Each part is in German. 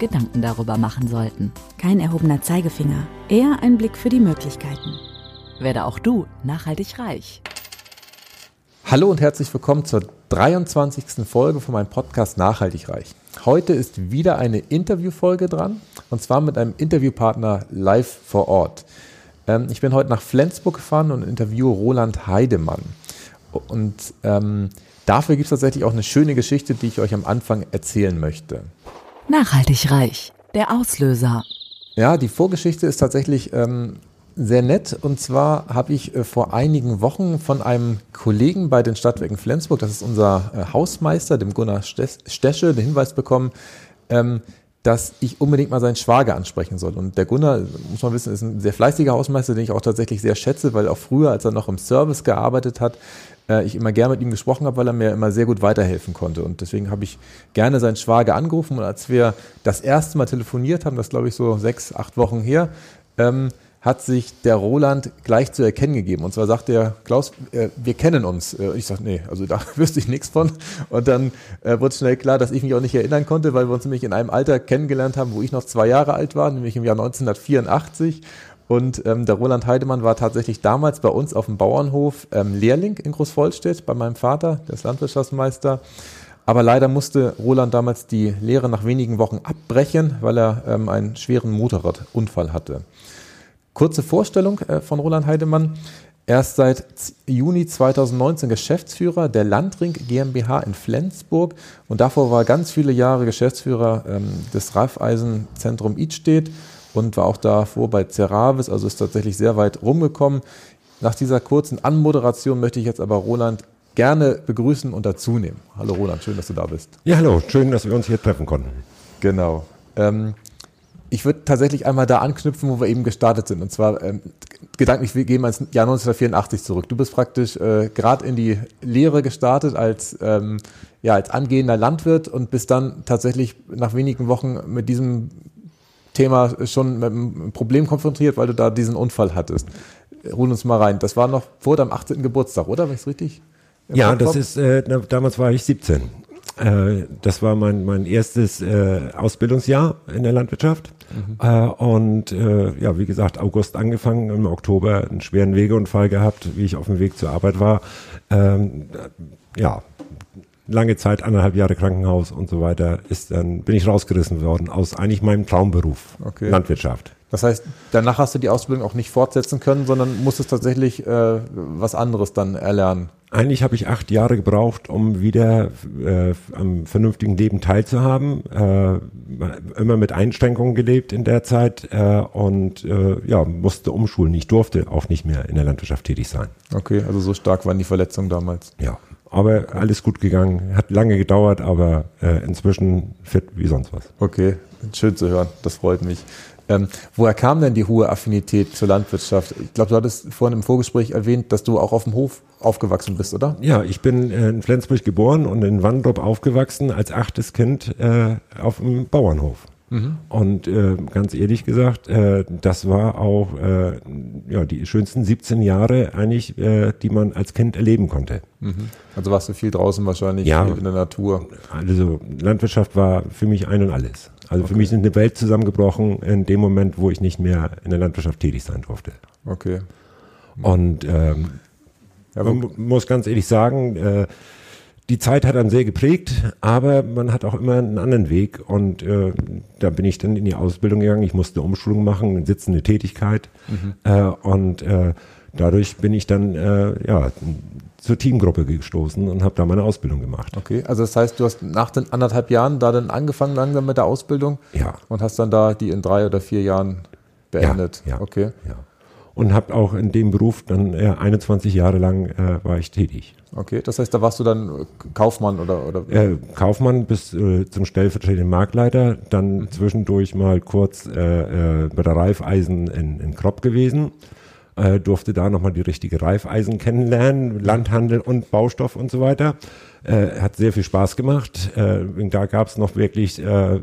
Gedanken darüber machen sollten. Kein erhobener Zeigefinger, eher ein Blick für die Möglichkeiten. Werde auch du nachhaltig reich. Hallo und herzlich willkommen zur 23. Folge von meinem Podcast Nachhaltig Reich. Heute ist wieder eine Interviewfolge dran und zwar mit einem Interviewpartner live vor Ort. Ähm, ich bin heute nach Flensburg gefahren und interviewe Roland Heidemann. Und ähm, dafür gibt es tatsächlich auch eine schöne Geschichte, die ich euch am Anfang erzählen möchte. Nachhaltig reich. Der Auslöser. Ja, die Vorgeschichte ist tatsächlich ähm, sehr nett. Und zwar habe ich äh, vor einigen Wochen von einem Kollegen bei den Stadtwerken Flensburg, das ist unser äh, Hausmeister, dem Gunnar Stesche, den Hinweis bekommen, ähm, dass ich unbedingt mal seinen Schwager ansprechen soll. Und der Gunnar, muss man wissen, ist ein sehr fleißiger Hausmeister, den ich auch tatsächlich sehr schätze, weil auch früher, als er noch im Service gearbeitet hat, äh, ich immer gerne mit ihm gesprochen habe, weil er mir immer sehr gut weiterhelfen konnte. Und deswegen habe ich gerne seinen Schwager angerufen. Und als wir das erste Mal telefoniert haben, das glaube ich so sechs, acht Wochen her, ähm, hat sich der Roland gleich zu erkennen gegeben. Und zwar sagt er, Klaus, äh, wir kennen uns. Äh, ich sage, nee, also da wüsste ich nichts von. Und dann äh, wurde schnell klar, dass ich mich auch nicht erinnern konnte, weil wir uns nämlich in einem Alter kennengelernt haben, wo ich noch zwei Jahre alt war, nämlich im Jahr 1984. Und ähm, der Roland Heidemann war tatsächlich damals bei uns auf dem Bauernhof ähm, Lehrling in Großvollstedt bei meinem Vater, der ist Landwirtschaftsmeister. Aber leider musste Roland damals die Lehre nach wenigen Wochen abbrechen, weil er ähm, einen schweren Motorradunfall hatte. Kurze Vorstellung äh, von Roland Heidemann. Er ist seit Juni 2019 Geschäftsführer der Landring GmbH in Flensburg und davor war er ganz viele Jahre Geschäftsführer ähm, des Raiffeisenzentrum Idstedt und war auch davor bei Ceravis, also ist tatsächlich sehr weit rumgekommen. Nach dieser kurzen Anmoderation möchte ich jetzt aber Roland gerne begrüßen und dazu nehmen. Hallo Roland, schön, dass du da bist. Ja, hallo, schön, dass wir uns hier treffen konnten. Genau. Ähm, ich würde tatsächlich einmal da anknüpfen, wo wir eben gestartet sind. Und zwar ähm, gedanklich, wir gehen mal ins Jahr 1984 zurück. Du bist praktisch äh, gerade in die Lehre gestartet als, ähm, ja, als angehender Landwirt und bist dann tatsächlich nach wenigen Wochen mit diesem Thema schon mit einem Problem konfrontiert, weil du da diesen Unfall hattest. Hol uns mal rein. Das war noch vor deinem 18. Geburtstag, oder? Wenn ich es richtig? Ja, das ist, äh, damals war ich 17. Äh, das war mein, mein erstes äh, Ausbildungsjahr in der Landwirtschaft. Mhm. Äh, und äh, ja, wie gesagt, August angefangen, im Oktober einen schweren Wegeunfall gehabt, wie ich auf dem Weg zur Arbeit war. Ähm, ja, lange Zeit, anderthalb Jahre Krankenhaus und so weiter, ist dann, bin ich rausgerissen worden aus eigentlich meinem Traumberuf, okay. Landwirtschaft. Das heißt, danach hast du die Ausbildung auch nicht fortsetzen können, sondern musstest tatsächlich äh, was anderes dann erlernen. Eigentlich habe ich acht Jahre gebraucht, um wieder äh, am vernünftigen Leben teilzuhaben. Äh, immer mit Einschränkungen gelebt in der Zeit äh, und äh, ja, musste umschulen. Ich durfte auch nicht mehr in der Landwirtschaft tätig sein. Okay, also so stark waren die Verletzungen damals. Ja. Aber alles gut gegangen, hat lange gedauert, aber äh, inzwischen fit wie sonst was. Okay, schön zu hören, das freut mich. Ähm, woher kam denn die hohe Affinität zur Landwirtschaft? Ich glaube, du hattest vorhin im Vorgespräch erwähnt, dass du auch auf dem Hof aufgewachsen bist, oder? Ja, ich bin äh, in Flensburg geboren und in Wandrop aufgewachsen, als achtes Kind äh, auf dem Bauernhof. Mhm. Und äh, ganz ehrlich gesagt, äh, das war auch äh, ja, die schönsten 17 Jahre eigentlich, äh, die man als Kind erleben konnte. Mhm. Also warst du viel draußen wahrscheinlich ja, in der Natur. Also Landwirtschaft war für mich ein und alles. Also okay. für mich ist eine Welt zusammengebrochen in dem Moment, wo ich nicht mehr in der Landwirtschaft tätig sein durfte. Okay. Und ähm, ja, man muss ganz ehrlich sagen, äh, die Zeit hat einen sehr geprägt, aber man hat auch immer einen anderen Weg und äh, da bin ich dann in die Ausbildung gegangen. Ich musste eine Umschulung machen, eine sitzende Tätigkeit mhm. äh, und äh, dadurch bin ich dann äh, ja zur Teamgruppe gestoßen und habe da meine Ausbildung gemacht. Okay, also das heißt, du hast nach den anderthalb Jahren da dann angefangen langsam mit der Ausbildung ja. und hast dann da die in drei oder vier Jahren beendet. Ja, ja okay. Ja. Und habe auch in dem Beruf dann äh, 21 Jahre lang äh, war ich tätig. Okay, das heißt, da warst du dann Kaufmann oder? oder? Äh, Kaufmann bis äh, zum stellvertretenden Marktleiter, dann zwischendurch mal kurz äh, äh, bei der Reifeisen in, in Kropp gewesen, äh, durfte da nochmal die richtige Reifeisen kennenlernen, Landhandel und Baustoff und so weiter. Äh, hat sehr viel Spaß gemacht. Äh, da gab es noch wirklich, äh,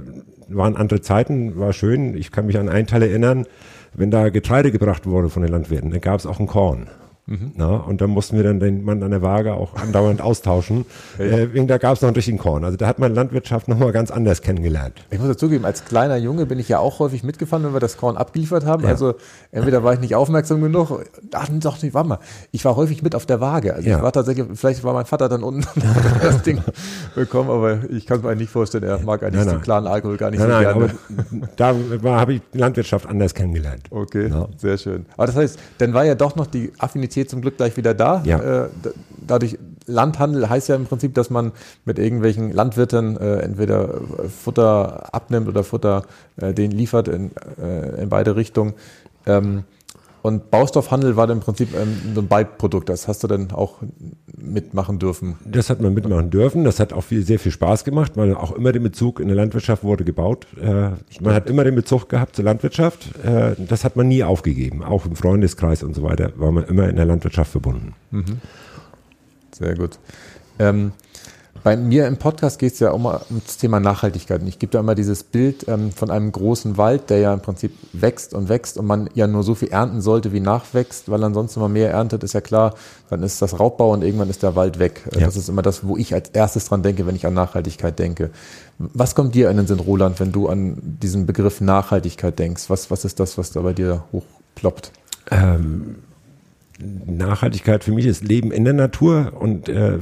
waren andere Zeiten, war schön. Ich kann mich an einen Teil erinnern, wenn da Getreide gebracht wurde von den Landwirten, dann gab es auch ein Korn. Mhm. Na, und dann mussten wir dann den Mann an der Waage auch andauernd austauschen. Ja. Äh, da gab es noch einen richtigen Korn. Also da hat man Landwirtschaft nochmal ganz anders kennengelernt. Ich muss dazugeben, als kleiner Junge bin ich ja auch häufig mitgefahren, wenn wir das Korn abgeliefert haben. Ja. Also entweder war ich nicht aufmerksam genug, ach doch nicht, warte mal. Ich war häufig mit auf der Waage. Also ja. ich war tatsächlich, vielleicht war mein Vater dann unten und hat das Ding bekommen, aber ich kann es mir eigentlich nicht vorstellen, er mag eigentlich nein, den klaren Alkohol gar nicht nein, so nein, gerne. da habe ich Landwirtschaft anders kennengelernt. Okay, sehr schön. Aber das heißt, dann war ja doch noch die Affinität zum Glück gleich wieder da. Ja. Äh, dadurch Landhandel heißt ja im Prinzip, dass man mit irgendwelchen Landwirten äh, entweder Futter abnimmt oder Futter äh, den liefert in, äh, in beide Richtungen. Ähm, und Baustoffhandel war dann im Prinzip ähm, so ein Beiprodukt. Das hast du dann auch mitmachen dürfen. Das hat man mitmachen dürfen. Das hat auch viel, sehr viel Spaß gemacht, weil auch immer der Bezug in der Landwirtschaft wurde gebaut. Äh, man hat immer den Bezug gehabt zur Landwirtschaft. Äh, das hat man nie aufgegeben. Auch im Freundeskreis und so weiter war man immer in der Landwirtschaft verbunden. Mhm. Sehr gut. Ähm, bei mir im Podcast geht es ja immer um das Thema Nachhaltigkeit. Und ich gebe da immer dieses Bild ähm, von einem großen Wald, der ja im Prinzip wächst und wächst und man ja nur so viel ernten sollte, wie nachwächst, weil ansonsten, wenn man mehr erntet, ist ja klar, dann ist das Raubbau und irgendwann ist der Wald weg. Ja. Das ist immer das, wo ich als erstes dran denke, wenn ich an Nachhaltigkeit denke. Was kommt dir in den Sinn, Roland, wenn du an diesen Begriff Nachhaltigkeit denkst? Was, was ist das, was da bei dir hochploppt? Ähm Nachhaltigkeit für mich ist Leben in der Natur und äh,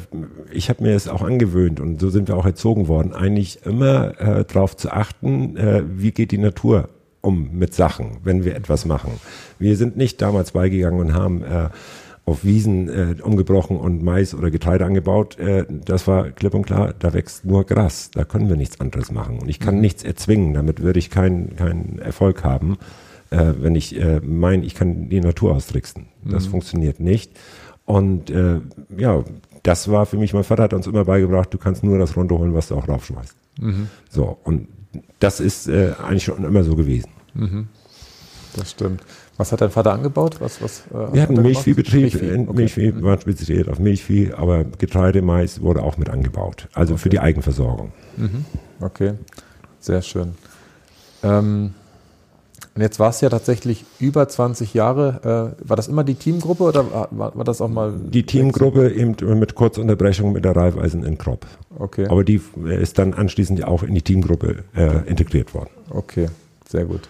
ich habe mir es auch angewöhnt und so sind wir auch erzogen worden, eigentlich immer äh, darauf zu achten, äh, wie geht die Natur um mit Sachen, wenn wir etwas machen. Wir sind nicht damals beigegangen und haben äh, auf Wiesen äh, umgebrochen und Mais oder Getreide angebaut. Äh, das war klipp und klar, da wächst nur Gras, da können wir nichts anderes machen und ich kann mhm. nichts erzwingen, damit würde ich keinen keinen Erfolg haben äh, wenn ich äh, meine, ich kann die Natur austricksen. Das mhm. funktioniert nicht. Und äh, ja, das war für mich, mein Vater hat uns immer beigebracht, du kannst nur das runterholen, was du auch raufschmeißt. Mhm. So, und das ist äh, eigentlich schon immer so gewesen. Mhm. Das stimmt. Was hat dein Vater angebaut? Was, was, äh, Wir hatten einen Milchviehbetrieb, Milchvieh. Okay. Milchvieh mhm. war spezialisiert auf Milchvieh, aber Getreide, Mais wurde auch mit angebaut. Also okay. für die Eigenversorgung. Mhm. Okay, sehr schön. Ähm, und jetzt war es ja tatsächlich über 20 Jahre. Äh, war das immer die Teamgruppe oder war, war das auch mal? Die Teamgruppe eben mit Kurzunterbrechung mit der Reifeisen in Kropp. Okay. Aber die ist dann anschließend auch in die Teamgruppe äh, integriert worden. Okay, sehr gut.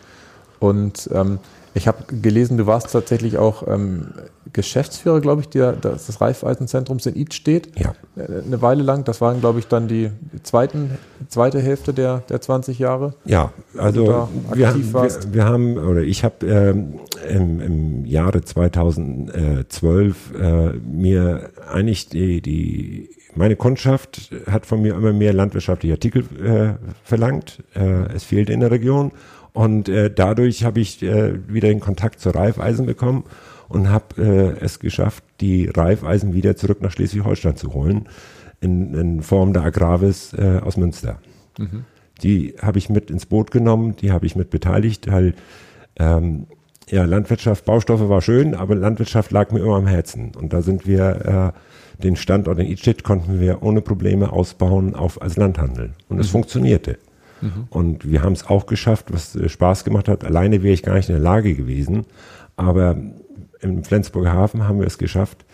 Und ähm, ich habe gelesen, du warst tatsächlich auch ähm, Geschäftsführer, glaube ich, der, des Reifeisenzentrums in Id steht. Ja. Äh, eine Weile lang. Das waren, glaube ich, dann die zweiten, zweite Hälfte der, der 20 Jahre. Ja, also wir, wir, wir, haben, oder ich habe ähm, im, im Jahre 2012 äh, mir eigentlich die, die meine Kundschaft hat von mir immer mehr landwirtschaftliche Artikel äh, verlangt. Äh, es fehlte in der Region. Und äh, dadurch habe ich äh, wieder den Kontakt zur Reifeisen bekommen und habe äh, es geschafft, die Reifeisen wieder zurück nach Schleswig-Holstein zu holen, in, in, Form der Agravis äh, aus Münster. Mhm. Die habe ich mit ins Boot genommen, die habe ich mit beteiligt, weil ähm, ja, Landwirtschaft, Baustoffe war schön, aber Landwirtschaft lag mir immer am Herzen. Und da sind wir, äh, den Standort in Idstedt konnten wir ohne Probleme ausbauen auf, als Landhandel. Und es mhm. funktionierte. Mhm. Und wir haben es auch geschafft, was äh, Spaß gemacht hat. Alleine wäre ich gar nicht in der Lage gewesen. Aber im Flensburger Hafen haben wir es geschafft,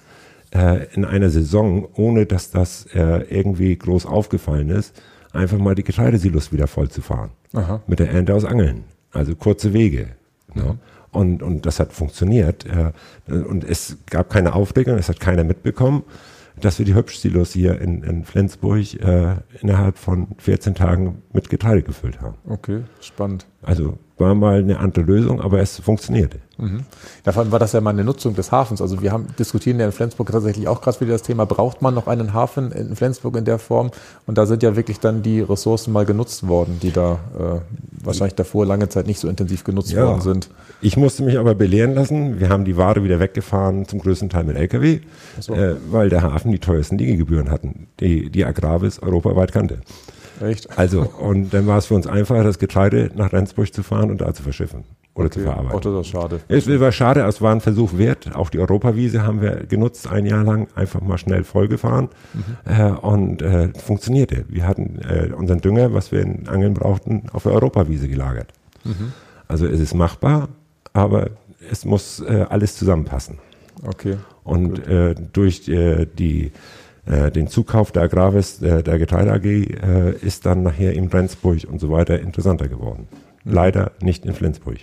äh, in einer Saison, ohne dass das äh, irgendwie groß aufgefallen ist, einfach mal die Getreidesilos wieder voll zu fahren. Aha. Mit der Ernte aus Angeln. Also kurze Wege. Mhm. Ne? Und, und das hat funktioniert. und es gab keine Aufregung, es hat keiner mitbekommen dass wir die Hübsch-Silos hier in, in Flensburg äh, innerhalb von 14 Tagen mit Getreide gefüllt haben. Okay, spannend. Also war mal eine andere Lösung, aber es funktionierte. Mhm. Ja, vor allem war das ja mal eine Nutzung des Hafens. Also wir haben diskutieren ja in Flensburg tatsächlich auch gerade wieder das Thema, braucht man noch einen Hafen in Flensburg in der Form? Und da sind ja wirklich dann die Ressourcen mal genutzt worden, die da äh, wahrscheinlich davor lange Zeit nicht so intensiv genutzt ja. worden sind. Ich musste mich aber belehren lassen. Wir haben die Ware wieder weggefahren, zum größten Teil mit LKW, so. äh, weil der Hafen die teuersten Liegegebühren hatten, die, die Agravis europaweit kannte. Echt? Also, und dann war es für uns einfacher, das Getreide nach Rendsburg zu fahren und da zu verschiffen oder okay. zu verarbeiten. Auch das ist schade. Es war schade, es war ein Versuch wert. Auch die Europawiese haben wir genutzt, ein Jahr lang, einfach mal schnell vollgefahren mhm. äh, und äh, funktionierte. Wir hatten äh, unseren Dünger, was wir in Angeln brauchten, auf der Europawiese gelagert. Mhm. Also es ist machbar, aber es muss äh, alles zusammenpassen. Okay. Und äh, durch äh, die äh, den Zukauf der Agravis, äh, der Getreide AG, äh, ist dann nachher in Rendsburg und so weiter interessanter geworden. Mhm. Leider nicht in Flensburg.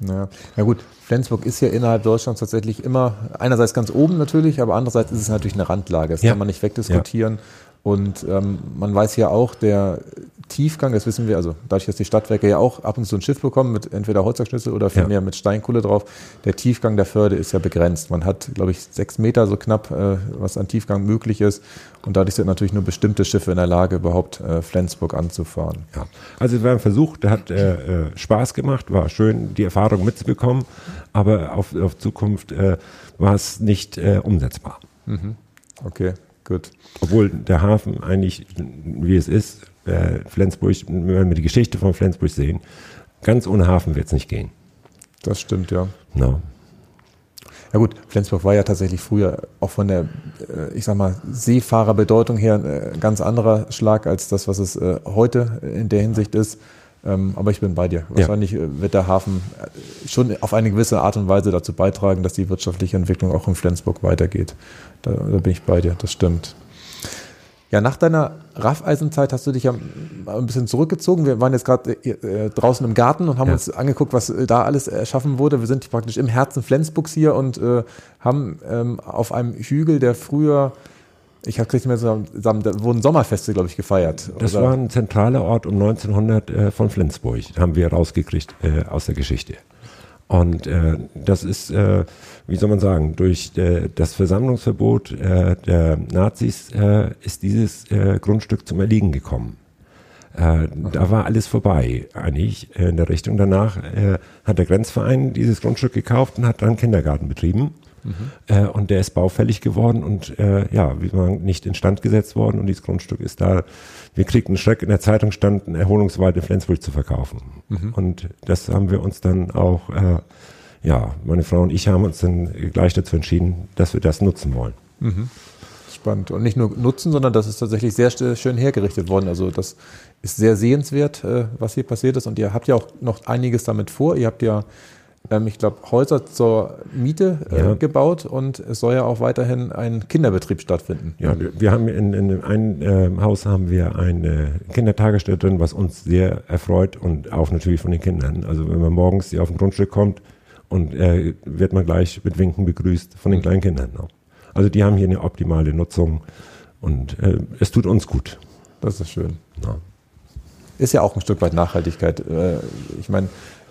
Ja. ja gut, Flensburg ist ja innerhalb Deutschlands tatsächlich immer einerseits ganz oben natürlich, aber andererseits ist es natürlich eine Randlage. Das ja. kann man nicht wegdiskutieren. Und ähm, man weiß ja auch, der Tiefgang, das wissen wir, also dadurch, dass die Stadtwerke ja auch ab und zu ein Schiff bekommen mit entweder Holzerschnitzel oder vielmehr ja. mit Steinkohle drauf, der Tiefgang der Förde ist ja begrenzt. Man hat, glaube ich, sechs Meter so knapp, äh, was an Tiefgang möglich ist. Und dadurch sind natürlich nur bestimmte Schiffe in der Lage, überhaupt äh, Flensburg anzufahren. Ja, also es war ein Versuch, der hat äh, äh, Spaß gemacht, war schön, die Erfahrung mitzubekommen, aber auf, auf Zukunft äh, war es nicht äh, umsetzbar. Mhm. Okay, gut. Obwohl der Hafen eigentlich, wie es ist, äh, Flensburg, wenn wir die Geschichte von Flensburg sehen, ganz ohne Hafen wird es nicht gehen. Das stimmt, ja. No. Ja gut, Flensburg war ja tatsächlich früher auch von der, äh, ich sag mal, Seefahrerbedeutung her ein äh, ganz anderer Schlag als das, was es äh, heute in der Hinsicht ist. Ähm, aber ich bin bei dir. Wahrscheinlich ja. wird der Hafen schon auf eine gewisse Art und Weise dazu beitragen, dass die wirtschaftliche Entwicklung auch in Flensburg weitergeht. Da, da bin ich bei dir, das stimmt. Ja, nach deiner Raffeisenzeit hast du dich ja ein bisschen zurückgezogen. Wir waren jetzt gerade äh, draußen im Garten und haben ja. uns angeguckt, was äh, da alles erschaffen wurde. Wir sind praktisch im Herzen Flensburgs hier und äh, haben ähm, auf einem Hügel, der früher, ich habe nicht mehr zusammen, da wurden Sommerfeste, glaube ich, gefeiert. Das oder? war ein zentraler Ort um 1900 äh, von Flensburg, haben wir rausgekriegt äh, aus der Geschichte. Und äh, das ist, äh, wie soll man sagen, durch äh, das Versammlungsverbot äh, der Nazis äh, ist dieses äh, Grundstück zum Erliegen gekommen. Äh, da war alles vorbei, eigentlich in der Richtung. Danach äh, hat der Grenzverein dieses Grundstück gekauft und hat dann Kindergarten betrieben. Mhm. Äh, und der ist baufällig geworden und äh, ja, wie man nicht instand gesetzt worden und dieses Grundstück ist da. Wir kriegten einen Schreck in der Zeitung stand, ein Erholungswald in Flensburg zu verkaufen. Mhm. Und das haben wir uns dann auch, äh, ja, meine Frau und ich haben uns dann gleich dazu entschieden, dass wir das nutzen wollen. Mhm. Spannend. Und nicht nur nutzen, sondern das ist tatsächlich sehr schön hergerichtet worden. Also das ist sehr sehenswert, äh, was hier passiert ist. Und ihr habt ja auch noch einiges damit vor. Ihr habt ja ähm, ich glaube, Häuser zur Miete äh, ja. gebaut und es soll ja auch weiterhin ein Kinderbetrieb stattfinden. Ja, wir haben in, in einem äh, Haus haben wir eine Kindertagesstätte drin, was uns sehr erfreut und auch natürlich von den Kindern. Also wenn man morgens hier auf ein Grundstück kommt und äh, wird man gleich mit Winken begrüßt von den mhm. kleinen Kindern auch. Also die haben hier eine optimale Nutzung und äh, es tut uns gut. Das ist schön. Ja. Ist ja auch ein Stück weit Nachhaltigkeit. Äh, ich meine,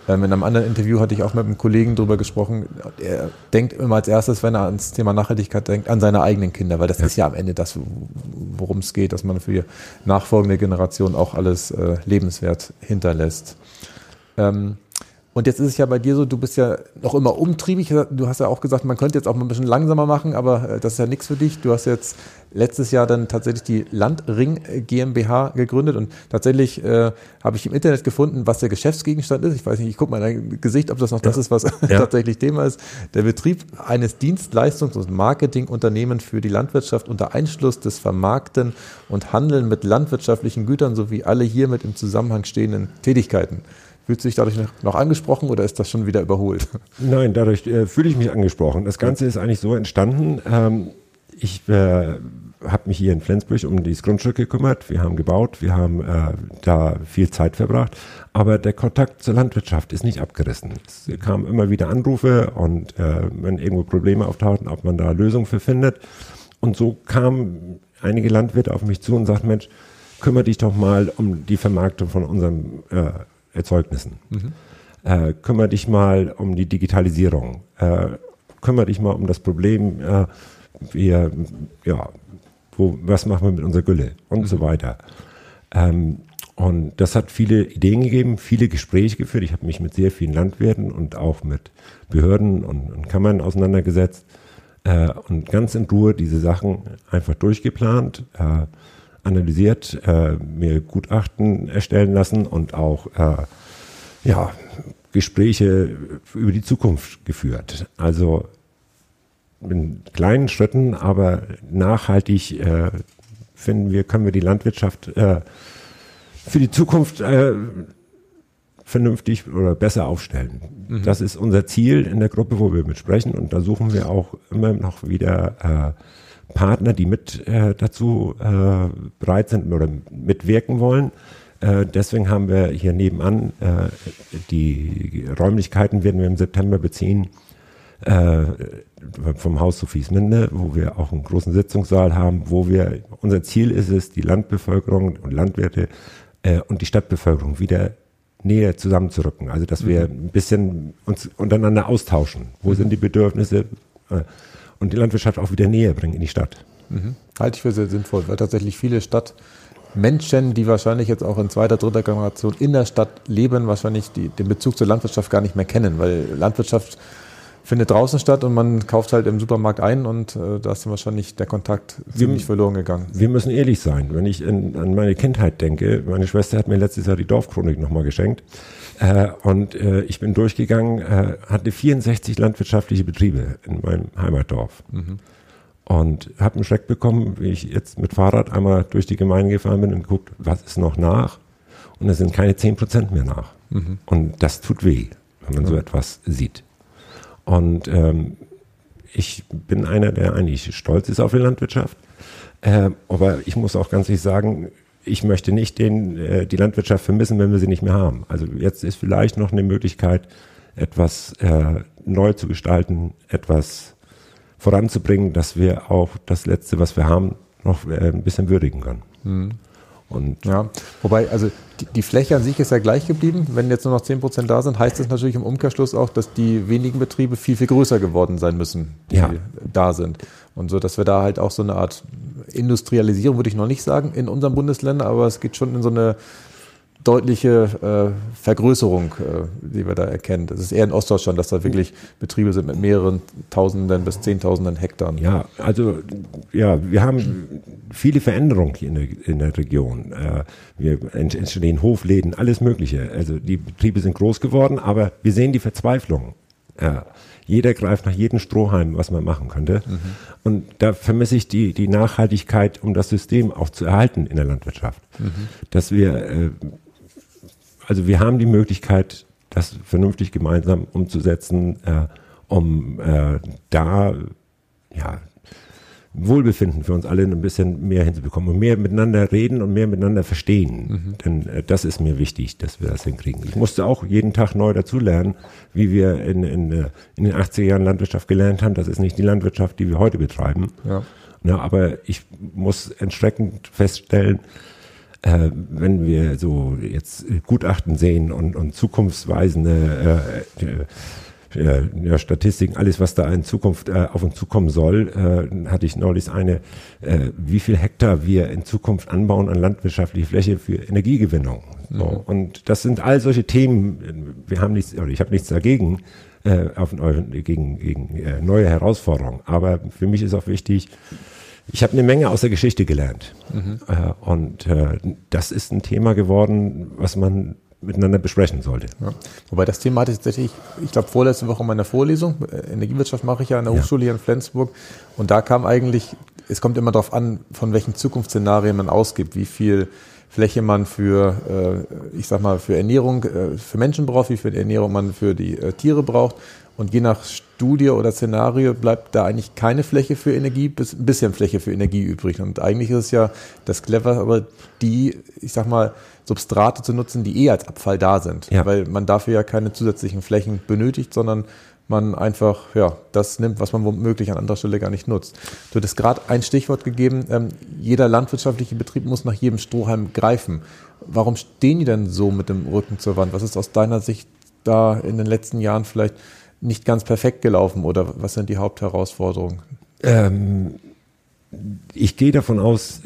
in einem anderen Interview hatte ich auch mit einem Kollegen darüber gesprochen. Er denkt immer als erstes, wenn er ans Thema Nachhaltigkeit denkt, an seine eigenen Kinder, weil das ja. ist ja am Ende das, worum es geht, dass man für die nachfolgende Generation auch alles äh, lebenswert hinterlässt. Ähm, und jetzt ist es ja bei dir so, du bist ja noch immer umtriebig. Du hast ja auch gesagt, man könnte jetzt auch mal ein bisschen langsamer machen, aber äh, das ist ja nichts für dich. Du hast jetzt letztes Jahr dann tatsächlich die Landring GmbH gegründet und tatsächlich äh, habe ich im Internet gefunden, was der Geschäftsgegenstand ist. Ich weiß nicht, ich gucke mal in dein Gesicht, ob das noch ja. das ist, was ja. tatsächlich Thema ist. Der Betrieb eines Dienstleistungs- und Marketingunternehmens für die Landwirtschaft unter Einschluss des Vermarkten und Handeln mit landwirtschaftlichen Gütern sowie alle hiermit im Zusammenhang stehenden Tätigkeiten. Fühlst du dich dadurch noch angesprochen oder ist das schon wieder überholt? Nein, dadurch äh, fühle ich mich angesprochen. Das Ganze ist eigentlich so entstanden. Ähm, ich äh, habe mich hier in Flensburg um dieses Grundstück gekümmert. Wir haben gebaut, wir haben äh, da viel Zeit verbracht. Aber der Kontakt zur Landwirtschaft ist nicht abgerissen. Es kamen immer wieder Anrufe und äh, wenn irgendwo Probleme auftauchten, ob man da Lösungen für findet. Und so kamen einige Landwirte auf mich zu und sagten, Mensch, kümmere dich doch mal um die Vermarktung von unserem äh, Erzeugnissen. Mhm. Äh, kümmere dich mal um die Digitalisierung. Äh, kümmere dich mal um das Problem, äh, wir, ja, wo, was machen wir mit unserer Gülle und mhm. so weiter. Ähm, und das hat viele Ideen gegeben, viele Gespräche geführt. Ich habe mich mit sehr vielen Landwirten und auch mit Behörden und, und Kammern auseinandergesetzt äh, und ganz in Ruhe diese Sachen einfach durchgeplant, äh, analysiert, äh, mir Gutachten erstellen lassen und auch äh, ja, Gespräche über die Zukunft geführt. Also in kleinen Schritten, aber nachhaltig äh, finden wir, können wir die Landwirtschaft äh, für die Zukunft äh, vernünftig oder besser aufstellen. Mhm. Das ist unser Ziel in der Gruppe, wo wir mit sprechen und da suchen wir auch immer noch wieder äh, Partner, die mit äh, dazu äh, bereit sind oder mitwirken wollen. Äh, deswegen haben wir hier nebenan äh, die Räumlichkeiten werden wir im September beziehen äh, vom Haus Sophiesminde, wo wir auch einen großen Sitzungssaal haben, wo wir unser Ziel ist es, die Landbevölkerung und Landwirte äh, und die Stadtbevölkerung wieder näher zusammenzurücken. Also dass wir mhm. ein bisschen uns untereinander austauschen. Wo mhm. sind die Bedürfnisse und die Landwirtschaft auch wieder näher bringen in die Stadt. Mhm. Halte ich für sehr sinnvoll, weil tatsächlich viele Stadtmenschen, die wahrscheinlich jetzt auch in zweiter, dritter Generation in der Stadt leben, wahrscheinlich die, den Bezug zur Landwirtschaft gar nicht mehr kennen, weil Landwirtschaft findet draußen statt und man kauft halt im Supermarkt ein und äh, da ist dann wahrscheinlich der Kontakt ziemlich wir, verloren gegangen. Wir müssen ehrlich sein. Wenn ich in, an meine Kindheit denke, meine Schwester hat mir letztes Jahr die Dorfchronik nochmal geschenkt äh, und äh, ich bin durchgegangen, äh, hatte 64 landwirtschaftliche Betriebe in meinem Heimatdorf. Mhm. Und habe einen Schreck bekommen, wie ich jetzt mit Fahrrad einmal durch die Gemeinde gefahren bin und geguckt, was ist noch nach? Und es sind keine 10 Prozent mehr nach. Mhm. Und das tut weh, wenn man ja. so etwas sieht. Und ähm, ich bin einer, der eigentlich stolz ist auf die Landwirtschaft. Äh, aber ich muss auch ganz ehrlich sagen, ich möchte nicht den, äh, die Landwirtschaft vermissen, wenn wir sie nicht mehr haben. Also jetzt ist vielleicht noch eine Möglichkeit, etwas äh, neu zu gestalten, etwas voranzubringen, dass wir auch das Letzte, was wir haben, noch äh, ein bisschen würdigen können. Mhm. Und ja, wobei, also die, die, Fläche an sich ist ja gleich geblieben. Wenn jetzt nur noch 10 Prozent da sind, heißt das natürlich im Umkehrschluss auch, dass die wenigen Betriebe viel, viel größer geworden sein müssen, die ja. da sind. Und so, dass wir da halt auch so eine Art Industrialisierung, würde ich noch nicht sagen, in unseren Bundesländern, aber es geht schon in so eine deutliche äh, Vergrößerung, äh, die wir da erkennen. Das ist eher in Ostdeutschland, dass da wirklich Betriebe sind mit mehreren Tausenden bis Zehntausenden Hektar. Ja, also ja, wir haben viele Veränderungen hier in der, in der Region. Äh, wir entstehen Hofläden, alles Mögliche. Also die Betriebe sind groß geworden, aber wir sehen die Verzweiflung. Ja. Jeder greift nach jedem Strohhalm, was man machen könnte. Mhm. Und da vermisse ich die, die Nachhaltigkeit, um das System auch zu erhalten in der Landwirtschaft. Mhm. Dass wir äh, also wir haben die Möglichkeit, das vernünftig gemeinsam umzusetzen, äh, um äh, da ja, Wohlbefinden für uns alle ein bisschen mehr hinzubekommen und mehr miteinander reden und mehr miteinander verstehen. Mhm. Denn äh, das ist mir wichtig, dass wir das hinkriegen. Ich musste auch jeden Tag neu dazulernen, wie wir in, in, äh, in den 80er Jahren Landwirtschaft gelernt haben. Das ist nicht die Landwirtschaft, die wir heute betreiben. Ja. Na, aber ich muss entsprechend feststellen, äh, wenn wir so jetzt Gutachten sehen und, und zukunftsweisende äh, äh, ja, Statistiken, alles, was da in Zukunft äh, auf uns zukommen soll, äh, hatte ich neulich eine, äh, wie viel Hektar wir in Zukunft anbauen an landwirtschaftliche Fläche für Energiegewinnung. So. Mhm. Und das sind all solche Themen. Wir haben nichts, oder ich habe nichts dagegen, äh, auf, gegen, gegen äh, neue Herausforderungen. Aber für mich ist auch wichtig, ich habe eine Menge aus der Geschichte gelernt. Mhm. Äh, und äh, das ist ein Thema geworden, was man miteinander besprechen sollte. Ja. Wobei das Thema hatte ich tatsächlich, ich glaube, vorletzte Woche in meiner Vorlesung, äh, Energiewirtschaft mache ich ja an der Hochschule hier in Flensburg, und da kam eigentlich, es kommt immer darauf an, von welchen Zukunftsszenarien man ausgibt, wie viel Fläche man für, äh, ich sag mal, für Ernährung, äh, für Menschen braucht, wie viel Ernährung man für die äh, Tiere braucht Und je nach Studie oder Szenario bleibt da eigentlich keine Fläche für Energie, bis ein bisschen Fläche für Energie übrig. Und eigentlich ist es ja das Clever, aber die, ich sag mal, Substrate zu nutzen, die eh als Abfall da sind. Ja. Weil man dafür ja keine zusätzlichen Flächen benötigt, sondern man einfach ja, das nimmt, was man womöglich an anderer Stelle gar nicht nutzt. Du hattest gerade ein Stichwort gegeben, ähm, jeder landwirtschaftliche Betrieb muss nach jedem Strohhalm greifen. Warum stehen die denn so mit dem Rücken zur Wand? Was ist aus deiner Sicht da in den letzten Jahren vielleicht nicht ganz perfekt gelaufen oder was sind die Hauptherausforderungen? Ähm, ich gehe davon aus,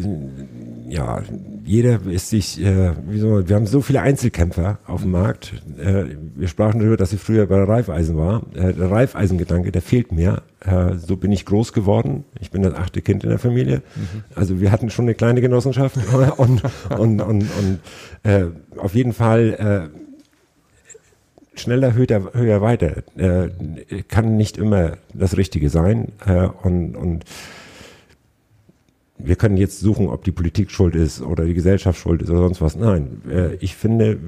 ja, jeder ist sich, äh, wieso, wir haben so viele Einzelkämpfer auf dem Markt. Äh, wir sprachen darüber, dass ich früher bei der Reifeisen war. Äh, der Reifeisengedanke, der fehlt mir. Äh, so bin ich groß geworden. Ich bin das achte Kind in der Familie. Mhm. Also wir hatten schon eine kleine Genossenschaft und, und, und, und äh, auf jeden Fall äh, schneller, höher, höher weiter äh, kann nicht immer das Richtige sein. Äh, und, und wir können jetzt suchen, ob die Politik schuld ist oder die Gesellschaft schuld ist oder sonst was. Nein, äh, ich finde,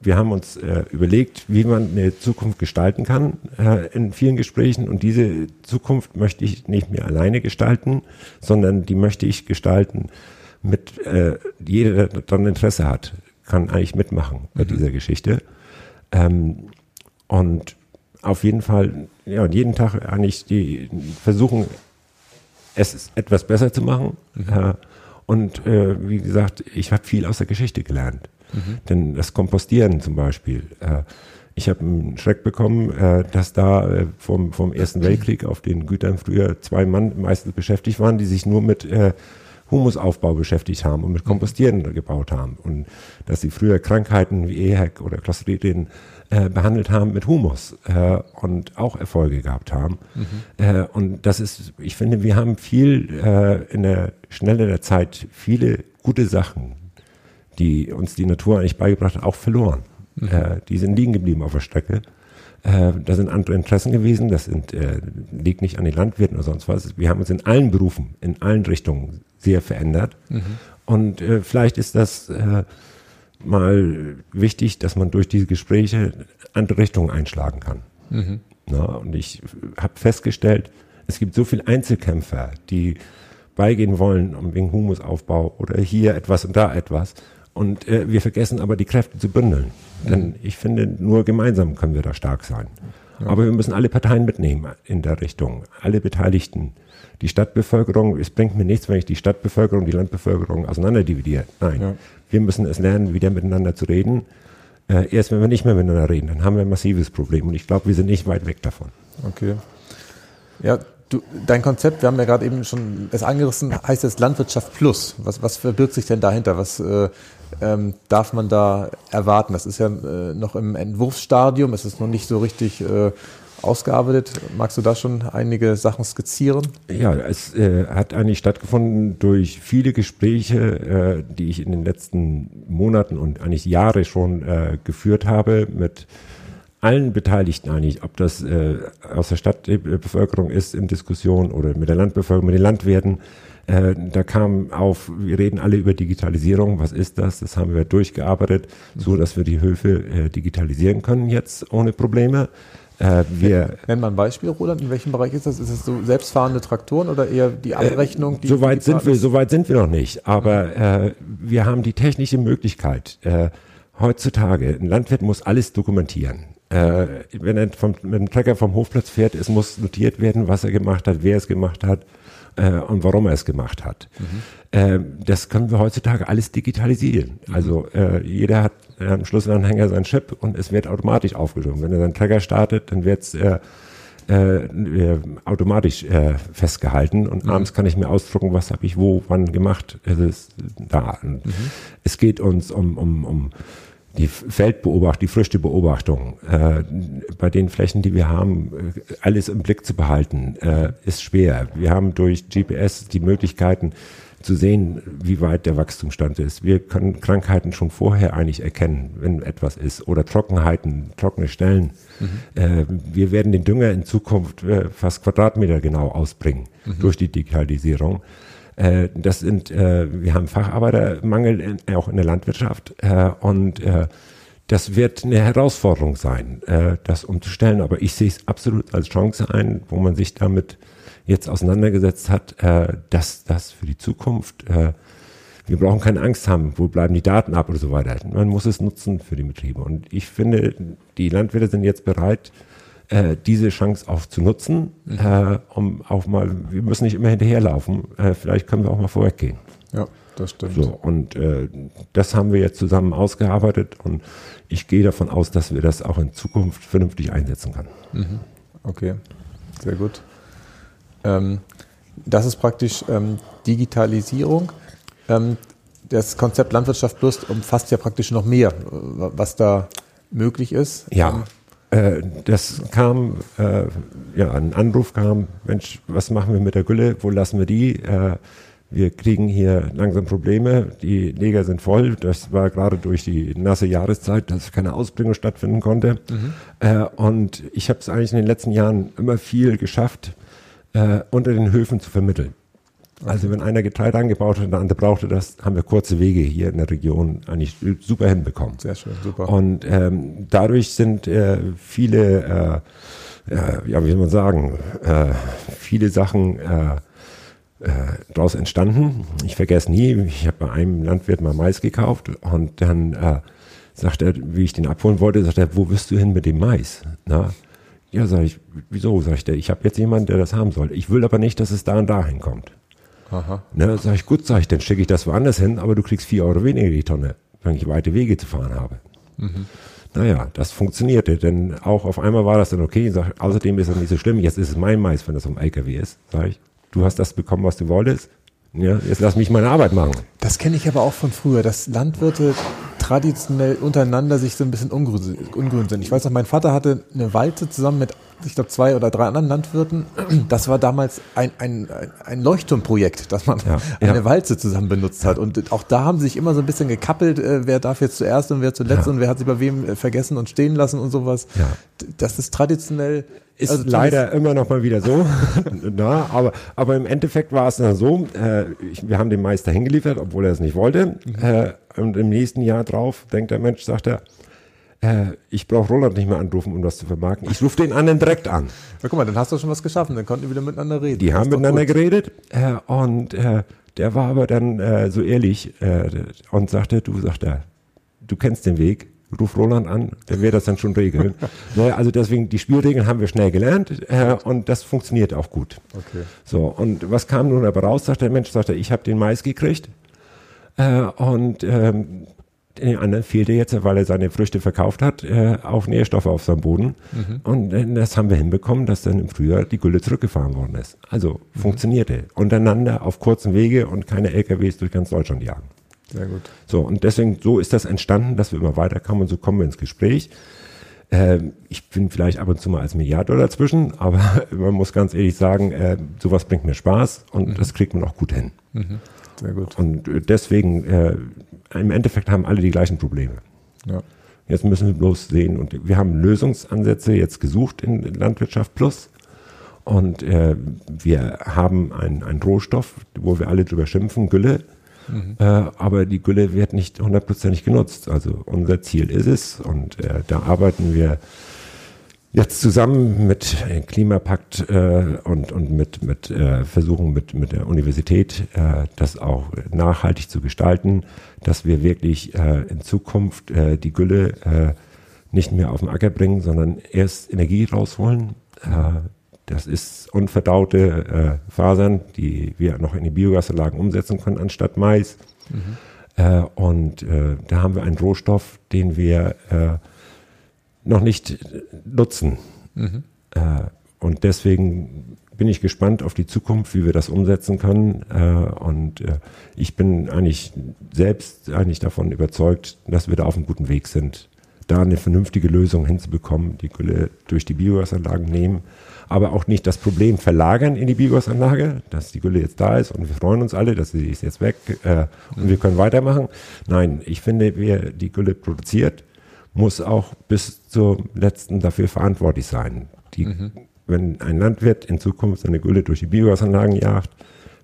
wir haben uns äh, überlegt, wie man eine Zukunft gestalten kann äh, in vielen Gesprächen. Und diese Zukunft möchte ich nicht mehr alleine gestalten, sondern die möchte ich gestalten mit äh, jeder, der daran Interesse hat, kann eigentlich mitmachen bei mhm. dieser Geschichte. Ähm, und auf jeden Fall, ja, jeden Tag eigentlich die versuchen, es etwas besser zu machen. Äh, und äh, wie gesagt, ich habe viel aus der Geschichte gelernt. Mhm. Denn das Kompostieren zum Beispiel. Äh, ich habe einen Schreck bekommen, äh, dass da äh, vom, vom Ersten Weltkrieg auf den Gütern früher zwei Mann meistens beschäftigt waren, die sich nur mit äh, Humusaufbau beschäftigt haben und mit Kompostieren gebaut haben. Und dass sie früher Krankheiten wie EHEC oder Clostridium äh, behandelt haben mit Humus äh, und auch Erfolge gehabt haben. Mhm. Äh, und das ist, ich finde, wir haben viel äh, in der Schnelle der Zeit viele gute Sachen, die uns die Natur eigentlich beigebracht hat, auch verloren. Mhm. Äh, die sind liegen geblieben auf der Strecke. Äh, da sind andere Interessen gewesen, das sind, äh, liegt nicht an den Landwirten oder sonst was. Wir haben uns in allen Berufen, in allen Richtungen sehr verändert. Mhm. Und äh, vielleicht ist das äh, mal wichtig, dass man durch diese Gespräche andere Richtungen einschlagen kann. Mhm. Na, und ich habe festgestellt, es gibt so viele Einzelkämpfer, die beigehen wollen um wegen Humusaufbau oder hier etwas und da etwas. Und äh, wir vergessen aber die Kräfte zu bündeln. Mhm. Denn ich finde, nur gemeinsam können wir da stark sein. Ja. Aber wir müssen alle Parteien mitnehmen in der Richtung, alle Beteiligten. Die Stadtbevölkerung, es bringt mir nichts, wenn ich die Stadtbevölkerung, die Landbevölkerung auseinanderdividiere. Nein, ja. wir müssen es lernen, wieder miteinander zu reden. Äh, erst wenn wir nicht mehr miteinander reden, dann haben wir ein massives Problem. Und ich glaube, wir sind nicht weit weg davon. Okay. Ja, du, dein Konzept, wir haben ja gerade eben schon es angerissen, heißt jetzt Landwirtschaft Plus. Was, was verbirgt sich denn dahinter? Was äh, ähm, darf man da erwarten? Das ist ja äh, noch im Entwurfsstadium, es ist noch nicht so richtig äh, ausgearbeitet. Magst du da schon einige Sachen skizzieren? Ja, es äh, hat eigentlich stattgefunden durch viele Gespräche, äh, die ich in den letzten Monaten und eigentlich Jahre schon äh, geführt habe mit allen Beteiligten eigentlich, ob das äh, aus der Stadtbevölkerung ist in Diskussion oder mit der Landbevölkerung, mit den Landwirten. Äh, da kam auf, wir reden alle über Digitalisierung. Was ist das? Das haben wir durchgearbeitet, so dass wir die Höfe äh, digitalisieren können jetzt ohne Probleme. Äh, wir Nenn mal ein Beispiel, Roland. In welchem Bereich ist das? Ist es so selbstfahrende Traktoren oder eher die äh, Abrechnung? Die, soweit sind wir, soweit sind wir noch nicht. Aber äh, wir haben die technische Möglichkeit. Äh, heutzutage, ein Landwirt muss alles dokumentieren. Äh, wenn er vom, mit dem Trecker vom Hofplatz fährt, es muss notiert werden, was er gemacht hat, wer es gemacht hat äh, und warum er es gemacht hat. Mhm. Äh, das können wir heutzutage alles digitalisieren. Mhm. Also äh, jeder hat äh, am Schlüsselanhänger seinen Chip und es wird automatisch aufgeschrieben. Wenn er seinen Trecker startet, dann wird es äh, automatisch festgehalten und mhm. abends kann ich mir ausdrucken, was habe ich wo, wann gemacht. Es ist da. Mhm. Es geht uns um, um, um die Feldbeobachtung, die Früchtebeobachtung, äh, bei den Flächen, die wir haben, äh, alles im Blick zu behalten, äh, ist schwer. Wir haben durch GPS die Möglichkeiten zu sehen, wie weit der Wachstumsstand ist. Wir können Krankheiten schon vorher eigentlich erkennen, wenn etwas ist, oder Trockenheiten, trockene Stellen. Mhm. Äh, wir werden den Dünger in Zukunft äh, fast Quadratmeter genau ausbringen mhm. durch die Digitalisierung. Äh, das sind, äh, wir haben Facharbeitermangel in, auch in der Landwirtschaft äh, und äh, das wird eine Herausforderung sein, äh, das umzustellen, aber ich sehe es absolut als Chance ein, wo man sich damit jetzt auseinandergesetzt hat, äh, dass das für die Zukunft, äh, wir brauchen keine Angst haben, wo bleiben die Daten ab oder so weiter. Man muss es nutzen für die Betriebe. Und ich finde, die Landwirte sind jetzt bereit, äh, diese Chance auch zu nutzen, mhm. äh, um auch mal, wir müssen nicht immer hinterherlaufen, äh, vielleicht können wir auch mal vorweggehen. Ja, das stimmt. So, und äh, das haben wir jetzt zusammen ausgearbeitet und ich gehe davon aus, dass wir das auch in Zukunft vernünftig einsetzen können. Mhm. Okay, sehr gut. Ähm, das ist praktisch ähm, Digitalisierung. Ähm, das Konzept Landwirtschaft Plus umfasst ja praktisch noch mehr, was da möglich ist. Ja, äh, das kam, äh, ja, ein Anruf kam, Mensch, was machen wir mit der Gülle, wo lassen wir die? Äh, wir kriegen hier langsam Probleme, die Neger sind voll. Das war gerade durch die nasse Jahreszeit, dass keine Ausbringung stattfinden konnte. Mhm. Äh, und ich habe es eigentlich in den letzten Jahren immer viel geschafft, äh, unter den Höfen zu vermitteln. Also wenn einer Getreide angebaut hat und der andere brauchte das, haben wir kurze Wege hier in der Region eigentlich super hinbekommen. Sehr schön, super. Und ähm, dadurch sind äh, viele, äh, äh, ja, wie soll man sagen, äh, viele Sachen äh, daraus entstanden. Ich vergesse nie, ich habe bei einem Landwirt mal Mais gekauft und dann sagt er, wie ich den abholen wollte, sagt er, wo bist du hin mit dem Mais? Na? Ja, sag ich, wieso? Sag ich, ich habe jetzt jemanden, der das haben soll. Ich will aber nicht, dass es da und dahin kommt. Aha. Ne, sag ich, gut, sag ich, dann schicke ich das woanders hin, aber du kriegst vier Euro weniger die Tonne, wenn ich weite Wege zu fahren habe. Mhm. Naja, das funktionierte, denn auch auf einmal war das dann okay. Sag, außerdem ist es nicht so schlimm, jetzt ist es mein Mais, wenn das um LKW ist. Sag ich, du hast das bekommen, was du wolltest. Ja, jetzt lass mich meine Arbeit machen. Das kenne ich aber auch von früher, dass Landwirte traditionell untereinander sich so ein bisschen ungrün, ungrün sind. Ich weiß noch, mein Vater hatte eine Walze zusammen mit, ich glaube, zwei oder drei anderen Landwirten. Das war damals ein, ein, ein Leuchtturmprojekt, dass man ja, eine ja. Walze zusammen benutzt hat. Und auch da haben sie sich immer so ein bisschen gekappelt, äh, wer darf jetzt zuerst und wer zuletzt ja. und wer hat sich bei wem äh, vergessen und stehen lassen und sowas. Ja. Das ist traditionell ist also leider immer noch mal wieder so. Na, aber, aber im Endeffekt war es dann so, äh, ich, wir haben den Meister hingeliefert, obwohl er es nicht wollte. Mhm. Äh, und im nächsten Jahr drauf denkt der Mensch, sagt er, äh, ich brauche Roland nicht mehr anrufen, um das zu vermarkten. Ich rufe den anderen direkt an. Ja, guck mal, dann hast du schon was geschaffen, dann konnten wir wieder miteinander reden. Die haben miteinander gut. geredet äh, und äh, der war aber dann äh, so ehrlich äh, und sagte, du, sagt er, du kennst den Weg, ruf Roland an, der wird das dann schon regeln. naja, also deswegen, die Spielregeln haben wir schnell gelernt äh, und das funktioniert auch gut. Okay. So, und was kam nun aber raus, sagt der Mensch, sagt er, ich habe den Mais gekriegt äh, und ähm, den anderen fehlte jetzt, weil er seine Früchte verkauft hat, äh, auch Nährstoffe auf seinem Boden. Mhm. Und äh, das haben wir hinbekommen, dass dann im Frühjahr die Gülle zurückgefahren worden ist. Also mhm. funktionierte. Untereinander auf kurzen Wege und keine LKWs durch ganz Deutschland jagen. Sehr gut. So, und deswegen, so ist das entstanden, dass wir immer weiterkamen und so kommen wir ins Gespräch. Ähm, ich bin vielleicht ab und zu mal als Milliardär dazwischen, aber man muss ganz ehrlich sagen, äh, sowas bringt mir Spaß und mhm. das kriegt man auch gut hin. Mhm. Sehr gut. Und äh, deswegen, äh, im Endeffekt haben alle die gleichen Probleme. Ja. Jetzt müssen wir bloß sehen und wir haben Lösungsansätze jetzt gesucht in Landwirtschaft Plus. Und äh, wir haben einen Rohstoff, wo wir alle drüber schimpfen, Gülle. Mhm. Äh, aber die Gülle wird nicht hundertprozentig genutzt. Also unser Ziel ist es und äh, da arbeiten wir jetzt zusammen mit Klimapakt äh, und, und mit, mit äh, Versuchen mit, mit der Universität, äh, das auch nachhaltig zu gestalten, dass wir wirklich äh, in Zukunft äh, die Gülle äh, nicht mehr auf den Acker bringen, sondern erst Energie rausholen. Äh, das ist unverdaute äh, Fasern, die wir noch in die Biogasanlagen umsetzen können, anstatt Mais. Mhm. Äh, und äh, da haben wir einen Rohstoff, den wir äh, noch nicht nutzen. Mhm. Äh, und deswegen bin ich gespannt auf die Zukunft, wie wir das umsetzen können. Äh, und äh, ich bin eigentlich selbst eigentlich davon überzeugt, dass wir da auf einem guten Weg sind, da eine vernünftige Lösung hinzubekommen, die Gülle durch die Biogasanlagen nehmen aber auch nicht das Problem verlagern in die Biogasanlage, dass die Gülle jetzt da ist und wir freuen uns alle, dass sie ist jetzt weg äh, und wir können weitermachen. Nein, ich finde, wer die Gülle produziert, muss auch bis zum letzten dafür verantwortlich sein. Die, mhm. Wenn ein Landwirt in Zukunft seine Gülle durch die Biogasanlagen jagt,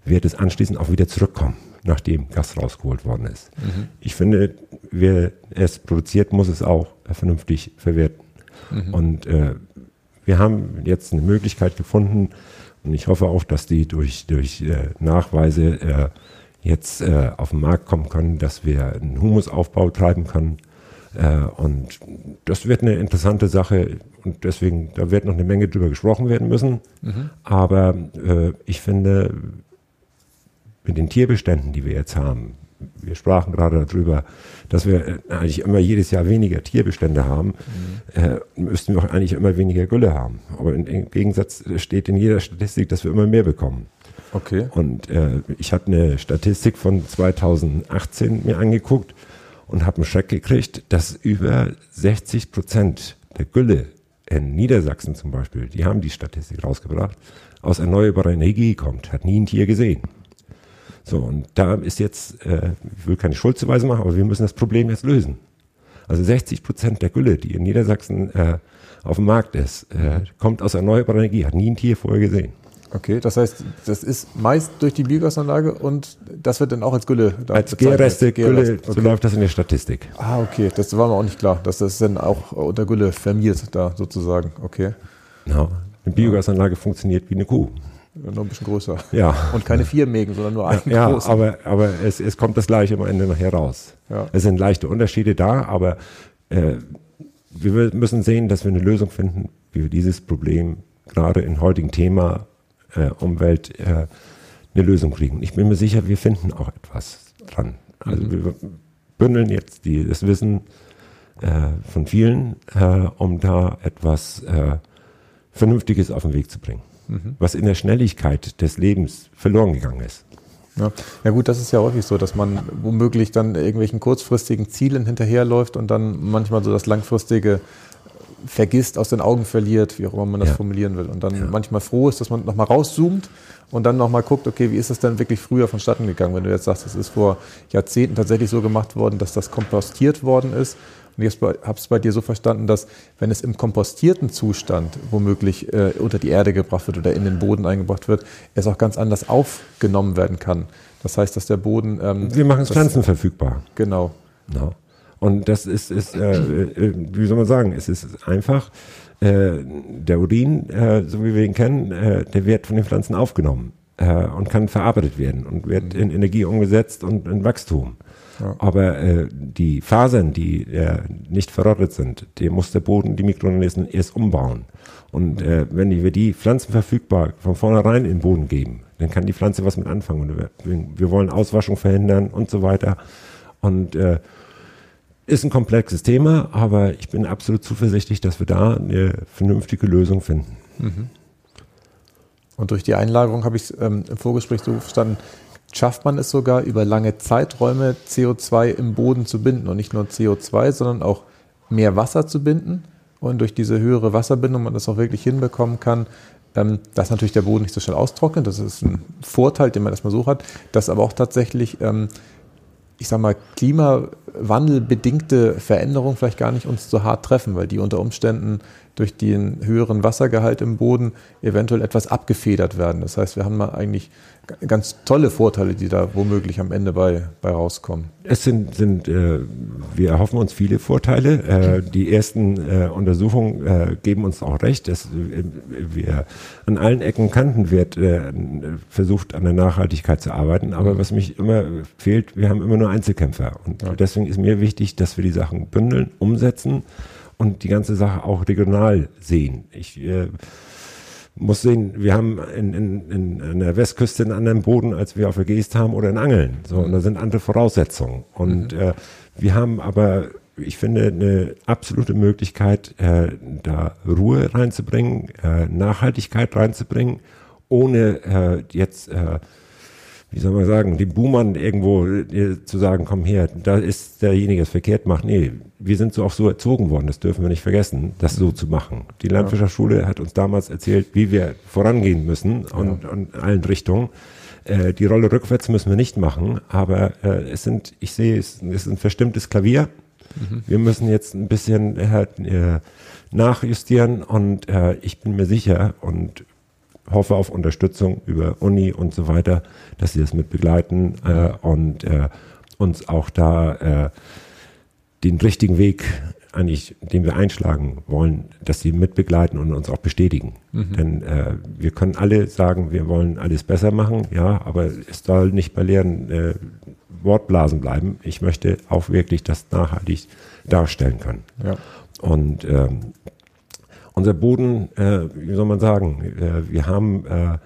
wird es anschließend auch wieder zurückkommen. nachdem Gas rausgeholt worden ist. Mhm. Ich finde, wer es produziert, muss es auch vernünftig verwerten. Mhm. Und äh, wir haben jetzt eine Möglichkeit gefunden und ich hoffe auch, dass die durch, durch äh, Nachweise äh, jetzt äh, auf den Markt kommen können, dass wir einen Humusaufbau treiben können. Äh, und das wird eine interessante Sache und deswegen, da wird noch eine Menge drüber gesprochen werden müssen. Mhm. Aber äh, ich finde, mit den Tierbeständen, die wir jetzt haben, wir sprachen gerade darüber, dass wir äh, eigentlich immer jedes Jahr weniger Tierbestände haben, mhm. äh, müssten wir auch eigentlich immer weniger Gülle haben. Aber im Gegensatz steht in jeder Statistik, dass wir immer mehr bekommen. Okay. Und äh, ich habe eine Statistik von 2018 mir angeguckt und habe einen Schreck gekriegt, dass über 60 Prozent der Gülle in Niedersachsen zum Beispiel, die haben die Statistik rausgebracht, aus erneuerbarer Energie kommt. Hat nie ein Tier gesehen. So, und da ist jetzt, äh, ich will keine Schuldzuweise machen, aber wir müssen das Problem jetzt lösen. Also 60 Prozent der Gülle, die in Niedersachsen äh, auf dem Markt ist, äh, kommt aus erneuerbarer Energie, hat nie ein Tier vorher gesehen. Okay, das heißt, das ist meist durch die Biogasanlage und das wird dann auch als Gülle da Als Gärreste, Gülle, okay. so läuft das in der Statistik. Ah, okay, das war mir auch nicht klar, dass das dann auch unter Gülle firmiert da sozusagen, okay. Ja, eine Biogasanlage funktioniert wie eine Kuh. Ja, noch ein bisschen größer. Ja. Und keine vier Mägen, sondern nur einen ja, großen. aber, aber es, es kommt das gleiche am Ende nachher raus. Ja. Es sind leichte Unterschiede da, aber äh, wir müssen sehen, dass wir eine Lösung finden, wie wir dieses Problem gerade im heutigen Thema äh, Umwelt äh, eine Lösung kriegen. Ich bin mir sicher, wir finden auch etwas dran. Also mhm. wir bündeln jetzt die, das Wissen äh, von vielen, äh, um da etwas äh, Vernünftiges auf den Weg zu bringen, mhm. was in der Schnelligkeit des Lebens verloren gegangen ist. Ja. ja gut, das ist ja häufig so, dass man womöglich dann irgendwelchen kurzfristigen Zielen hinterherläuft und dann manchmal so das langfristige vergisst, aus den Augen verliert, wie auch immer man das ja. formulieren will. Und dann ja. manchmal froh ist, dass man nochmal rauszoomt und dann nochmal guckt, okay, wie ist das denn wirklich früher vonstatten gegangen? Wenn du jetzt sagst, es ist vor Jahrzehnten tatsächlich so gemacht worden, dass das kompostiert worden ist. Und ich habe es bei dir so verstanden, dass wenn es im kompostierten Zustand womöglich äh, unter die Erde gebracht wird oder in den Boden eingebracht wird, es auch ganz anders aufgenommen werden kann. Das heißt, dass der Boden. Ähm, Wir machen es pflanzenverfügbar. Genau. No. Und das ist, ist äh, äh, wie soll man sagen, es ist einfach, äh, der Urin, äh, so wie wir ihn kennen, äh, der wird von den Pflanzen aufgenommen und kann verarbeitet werden und wird in Energie umgesetzt und in Wachstum. Ja. Aber äh, die Fasern, die äh, nicht verrottet sind, die muss der Boden, die Mikroorganismen erst umbauen. Und äh, wenn wir die Pflanzen verfügbar von vornherein in den Boden geben, dann kann die Pflanze was mit anfangen. Und wir, wir wollen Auswaschung verhindern und so weiter. Und äh, ist ein komplexes Thema, aber ich bin absolut zuversichtlich, dass wir da eine vernünftige Lösung finden. Mhm. Und durch die Einlagerung habe ich ähm, im Vorgespräch so verstanden, schafft man es sogar über lange Zeiträume CO2 im Boden zu binden und nicht nur CO2, sondern auch mehr Wasser zu binden und durch diese höhere Wasserbindung man das auch wirklich hinbekommen kann, ähm, dass natürlich der Boden nicht so schnell austrocknet. Das ist ein Vorteil, den man erstmal so hat, dass aber auch tatsächlich ähm, ich sag mal, klimawandelbedingte Veränderungen vielleicht gar nicht uns so hart treffen, weil die unter Umständen durch den höheren Wassergehalt im Boden eventuell etwas abgefedert werden. Das heißt, wir haben mal eigentlich ganz tolle Vorteile, die da womöglich am Ende bei, bei rauskommen. Es sind, sind äh, wir erhoffen uns viele Vorteile. Äh, die ersten äh, Untersuchungen äh, geben uns auch recht, dass äh, wir an allen Ecken Kanten wird äh, versucht, an der Nachhaltigkeit zu arbeiten. Aber was mich immer fehlt, wir haben immer nur Einzelkämpfer. Und ja. deswegen ist mir wichtig, dass wir die Sachen bündeln, umsetzen und die ganze Sache auch regional sehen. Ich äh, muss sehen, wir haben in, in, in, in der Westküste einen anderen Boden, als wir auf der Geest haben oder in Angeln. So, und da sind andere Voraussetzungen. Und mhm. äh, wir haben aber, ich finde, eine absolute Möglichkeit, äh, da Ruhe reinzubringen, äh, Nachhaltigkeit reinzubringen, ohne äh, jetzt äh, wie soll man sagen, dem Boomern irgendwo äh, zu sagen, komm her, da ist derjenige, der verkehrt macht. Nee, wir sind so auch so erzogen worden, das dürfen wir nicht vergessen, das so zu machen. Die Landwirtschaftsschule hat uns damals erzählt, wie wir vorangehen müssen und, ja. und in allen Richtungen. Äh, die Rolle rückwärts müssen wir nicht machen, aber äh, es sind, ich sehe, es, es ist ein verstimmtes Klavier. Mhm. Wir müssen jetzt ein bisschen äh, äh nachjustieren und äh, ich bin mir sicher und hoffe auf Unterstützung über Uni und so weiter, dass sie das mit begleiten äh, und äh, uns auch da äh, den richtigen Weg eigentlich, den wir einschlagen wollen, dass sie mitbegleiten und uns auch bestätigen. Mhm. Denn äh, wir können alle sagen, wir wollen alles besser machen, ja, aber es soll nicht bei leeren äh, Wortblasen bleiben. Ich möchte auch wirklich das nachhaltig darstellen können. Ja. Und ähm, unser Boden, äh, wie soll man sagen, äh, wir haben äh,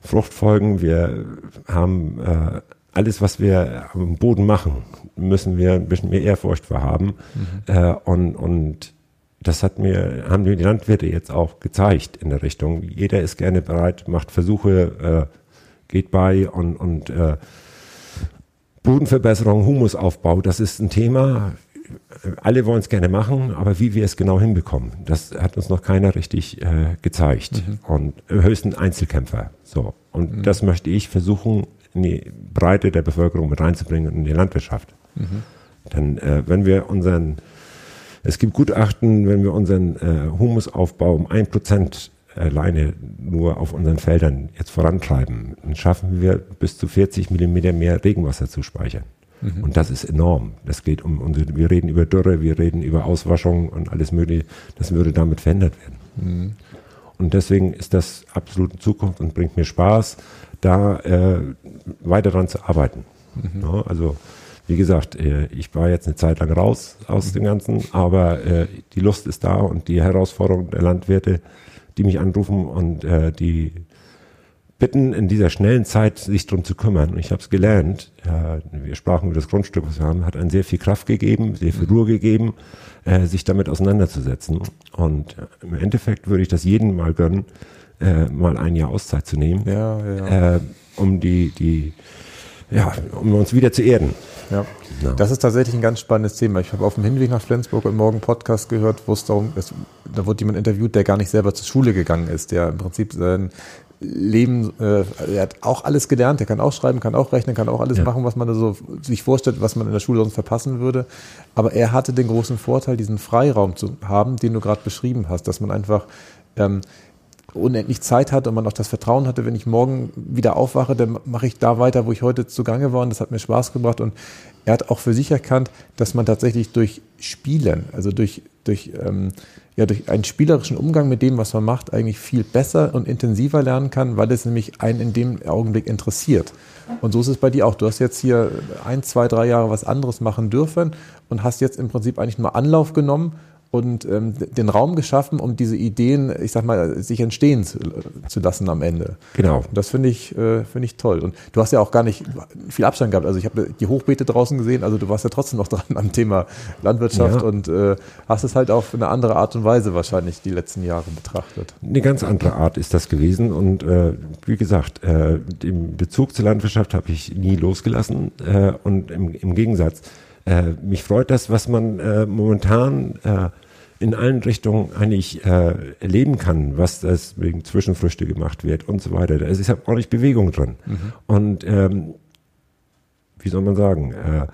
Fruchtfolgen, wir haben äh, alles, was wir am Boden machen, müssen wir ein bisschen mehr Ehrfurcht vor haben. Mhm. Äh, und, und das hat mir, haben mir die Landwirte jetzt auch gezeigt in der Richtung. Jeder ist gerne bereit, macht Versuche, äh, geht bei und, und äh, Bodenverbesserung, Humusaufbau, das ist ein Thema. Alle wollen es gerne machen, aber wie wir es genau hinbekommen, das hat uns noch keiner richtig äh, gezeigt. Mhm. Und höchsten Einzelkämpfer. So. Und mhm. das möchte ich versuchen, in die Breite der Bevölkerung mit reinzubringen und in die Landwirtschaft. Mhm. Denn äh, wenn wir unseren, es gibt Gutachten, wenn wir unseren äh, Humusaufbau um ein Prozent alleine nur auf unseren Feldern jetzt vorantreiben, dann schaffen wir bis zu 40 Millimeter mehr Regenwasser zu speichern. Mhm. Und das ist enorm. Das geht um unsere, wir reden über Dürre, wir reden über Auswaschung und alles mögliche. Das würde damit verändert werden. Mhm. Und deswegen ist das absolut in Zukunft und bringt mir Spaß, da äh, weiter dran zu arbeiten. Mhm. Ja, also wie gesagt, äh, ich war jetzt eine Zeit lang raus aus dem Ganzen, aber äh, die Lust ist da und die Herausforderung der Landwirte, die mich anrufen und äh, die bitten, in dieser schnellen Zeit sich darum zu kümmern. Und ich habe es gelernt. wir sprachen über das Grundstück, was wir haben, hat einen sehr viel Kraft gegeben, sehr viel Ruhe gegeben, sich damit auseinanderzusetzen. Und im Endeffekt würde ich das jedem mal gönnen, mal ein Jahr Auszeit zu nehmen, ja, ja. um die, die, ja, um uns wieder zu erden. Ja. No. Das ist tatsächlich ein ganz spannendes Thema. Ich habe auf dem Hinweg nach Flensburg im Morgen Podcast gehört, wo es darum ist, da wurde jemand interviewt, der gar nicht selber zur Schule gegangen ist, der im Prinzip sein Leben, äh, er hat auch alles gelernt, der kann auch schreiben, kann auch rechnen, kann auch alles ja. machen, was man da so sich vorstellt, was man in der Schule sonst verpassen würde. Aber er hatte den großen Vorteil, diesen Freiraum zu haben, den du gerade beschrieben hast, dass man einfach ähm, unendlich Zeit hatte und man auch das Vertrauen hatte, wenn ich morgen wieder aufwache, dann mache ich da weiter, wo ich heute zugange war und das hat mir Spaß gebracht und er hat auch für sich erkannt, dass man tatsächlich durch Spielen, also durch, durch, ähm, ja, durch einen spielerischen Umgang mit dem, was man macht, eigentlich viel besser und intensiver lernen kann, weil es nämlich einen in dem Augenblick interessiert. Und so ist es bei dir auch. Du hast jetzt hier ein, zwei, drei Jahre was anderes machen dürfen und hast jetzt im Prinzip eigentlich nur Anlauf genommen und ähm, den Raum geschaffen, um diese Ideen, ich sag mal, sich entstehen zu, zu lassen am Ende. Genau. Und das finde ich, äh, finde ich toll. Und du hast ja auch gar nicht viel Abstand gehabt. Also ich habe die Hochbeete draußen gesehen, also du warst ja trotzdem noch dran am Thema Landwirtschaft ja. und äh, hast es halt auf eine andere Art und Weise wahrscheinlich die letzten Jahre betrachtet. Eine ganz andere Art ist das gewesen. Und äh, wie gesagt, äh, den Bezug zur Landwirtschaft habe ich nie losgelassen. Äh, und im, im Gegensatz, äh, mich freut das, was man äh, momentan äh, in allen Richtungen eigentlich äh, erleben kann, was das wegen Zwischenfrüchte gemacht wird und so weiter. Da ist ja ordentlich Bewegung drin. Mhm. Und ähm, wie soll man sagen, äh,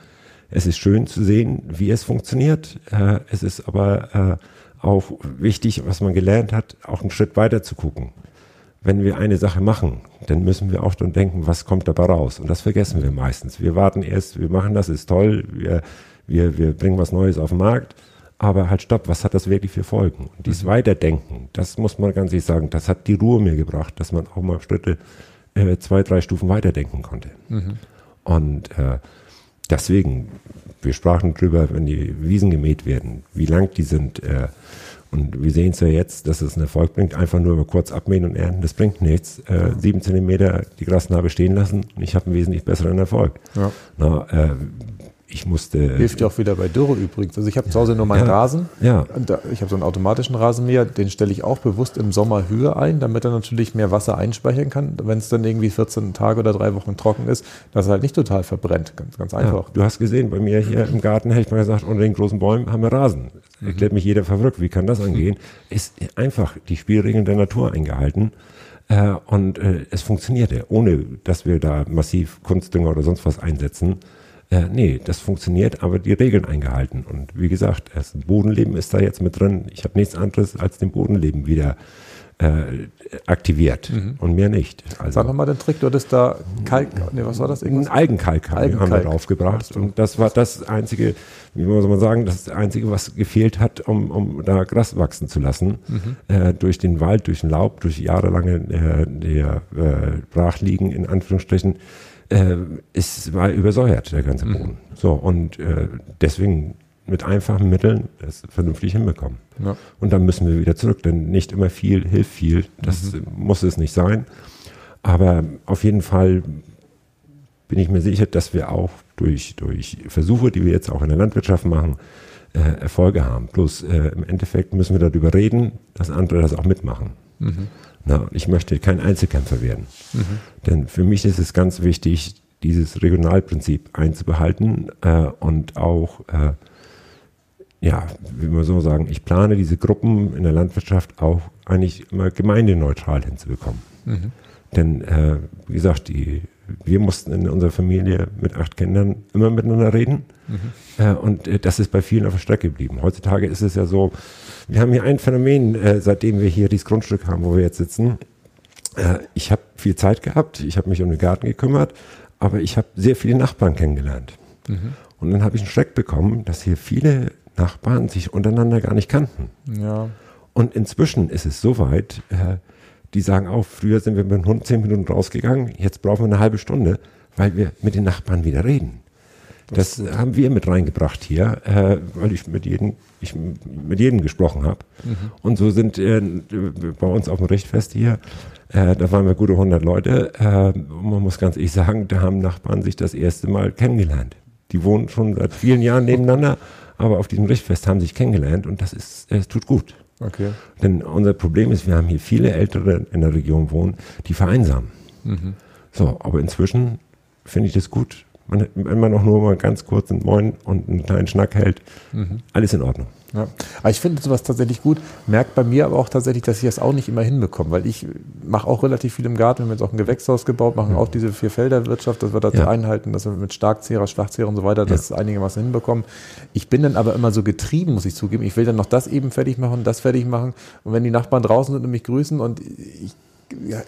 es ist schön zu sehen, wie es funktioniert. Äh, es ist aber auch wichtig, was man gelernt hat, auch einen Schritt weiter zu gucken. Wenn wir eine Sache machen, dann müssen wir auch dann denken, was kommt dabei raus? Und das vergessen wir meistens. Wir warten erst, wir machen das, ist toll, wir, wir, wir bringen was Neues auf den Markt aber halt stopp, was hat das wirklich für Folgen? Und dieses mhm. Weiterdenken, das muss man ganz ehrlich sagen, das hat die Ruhe mir gebracht, dass man auch mal Schritte äh, zwei, drei Stufen weiterdenken konnte. Mhm. Und äh, deswegen, wir sprachen drüber, wenn die Wiesen gemäht werden, wie lang die sind. Äh, und wir sehen es ja jetzt, dass es einen Erfolg bringt, einfach nur über kurz abmähen und ernten, das bringt nichts. Äh, sieben Zentimeter die Grasnarbe stehen lassen und ich habe einen wesentlich besseren Erfolg. Ja. Na, äh, ich musste. Hilft ja auch wieder bei Dürre übrigens. Also ich habe zu Hause nur meinen ja, Rasen. Ja. Und da, ich habe so einen automatischen Rasenmäher, den stelle ich auch bewusst im Sommer Höhe ein, damit er natürlich mehr Wasser einspeichern kann, wenn es dann irgendwie 14 Tage oder drei Wochen trocken ist, dass er halt nicht total verbrennt. Ganz, ganz einfach. Ja, du hast gesehen, bei mir hier im Garten hätte ich mal gesagt, unter den großen Bäumen haben wir Rasen. Mhm. Erklärt mich jeder verrückt. Wie kann das angehen? Ist einfach die Spielregeln der Natur eingehalten. Äh, und äh, es funktionierte, ohne dass wir da massiv Kunstdünger oder sonst was einsetzen. Äh, nee, das funktioniert, aber die Regeln eingehalten. Und wie gesagt, das Bodenleben ist da jetzt mit drin. Ich habe nichts anderes als dem Bodenleben wieder äh, aktiviert mhm. und mehr nicht. Also, Sag nochmal den Trick, du hattest da Kalk, nee, was war das? Irgendwas? Ein Algenkalk, Algenkalk haben wir draufgebracht und das war das einzige, wie muss man sagen, das einzige, was gefehlt hat, um, um da Gras wachsen zu lassen. Mhm. Äh, durch den Wald, durch den Laub, durch jahrelange äh, der äh, Brachliegen in Anführungsstrichen, äh, es war übersäuert, der ganze. Boden. Mhm. So, und äh, deswegen mit einfachen Mitteln das vernünftig hinbekommen. Ja. Und dann müssen wir wieder zurück, denn nicht immer viel hilft viel. Das mhm. muss es nicht sein. Aber auf jeden Fall bin ich mir sicher, dass wir auch durch, durch Versuche, die wir jetzt auch in der Landwirtschaft machen, äh, Erfolge haben. Bloß äh, im Endeffekt müssen wir darüber reden, dass andere das auch mitmachen. Mhm. Na, ich möchte kein Einzelkämpfer werden. Mhm. Denn für mich ist es ganz wichtig, dieses Regionalprinzip einzubehalten äh, und auch äh, ja, wie man so sagen, ich plane diese Gruppen in der Landwirtschaft auch eigentlich immer gemeindeneutral hinzubekommen. Mhm. Denn, äh, wie gesagt, die, wir mussten in unserer Familie mit acht Kindern immer miteinander reden. Mhm. Äh, und äh, das ist bei vielen auf der Strecke geblieben. Heutzutage ist es ja so, wir haben hier ein Phänomen, äh, seitdem wir hier dieses Grundstück haben, wo wir jetzt sitzen. Äh, ich habe viel Zeit gehabt, ich habe mich um den Garten gekümmert, aber ich habe sehr viele Nachbarn kennengelernt. Mhm. Und dann habe ich einen Schreck bekommen, dass hier viele Nachbarn sich untereinander gar nicht kannten. Ja. Und inzwischen ist es so weit, äh, die sagen auch, früher sind wir mit dem Hund zehn Minuten rausgegangen, jetzt brauchen wir eine halbe Stunde, weil wir mit den Nachbarn wieder reden. Das, das haben wir mit reingebracht hier, äh, weil ich mit jedem, ich mit jedem gesprochen habe. Mhm. Und so sind äh, bei uns auf dem Richtfest hier, äh, da waren wir gute 100 Leute. Äh, man muss ganz ehrlich sagen, da haben Nachbarn sich das erste Mal kennengelernt. Die wohnen schon seit vielen Jahren nebeneinander aber auf diesem Richtfest haben sich kennengelernt und das ist, es tut gut. Okay. Denn unser Problem ist, wir haben hier viele Ältere in der Region wohnen, die vereinsamen. Mhm. So, aber inzwischen finde ich das gut. Man, wenn man auch nur mal ganz kurz einen Moin und einen kleinen Schnack hält, mhm. alles in Ordnung. Ja. Aber ich finde sowas tatsächlich gut. Merkt bei mir aber auch tatsächlich, dass ich das auch nicht immer hinbekomme, weil ich mache auch relativ viel im Garten. Wir haben jetzt auch ein Gewächshaus gebaut, machen ja. auch diese Vierfelderwirtschaft, dass wir das ja. einhalten, dass wir mit Starkzehrer, Schwachzehrer und so weiter das einigermaßen hinbekommen. Ich bin dann aber immer so getrieben, muss ich zugeben. Ich will dann noch das eben fertig machen, das fertig machen. Und wenn die Nachbarn draußen sind und mich grüßen und ich ja,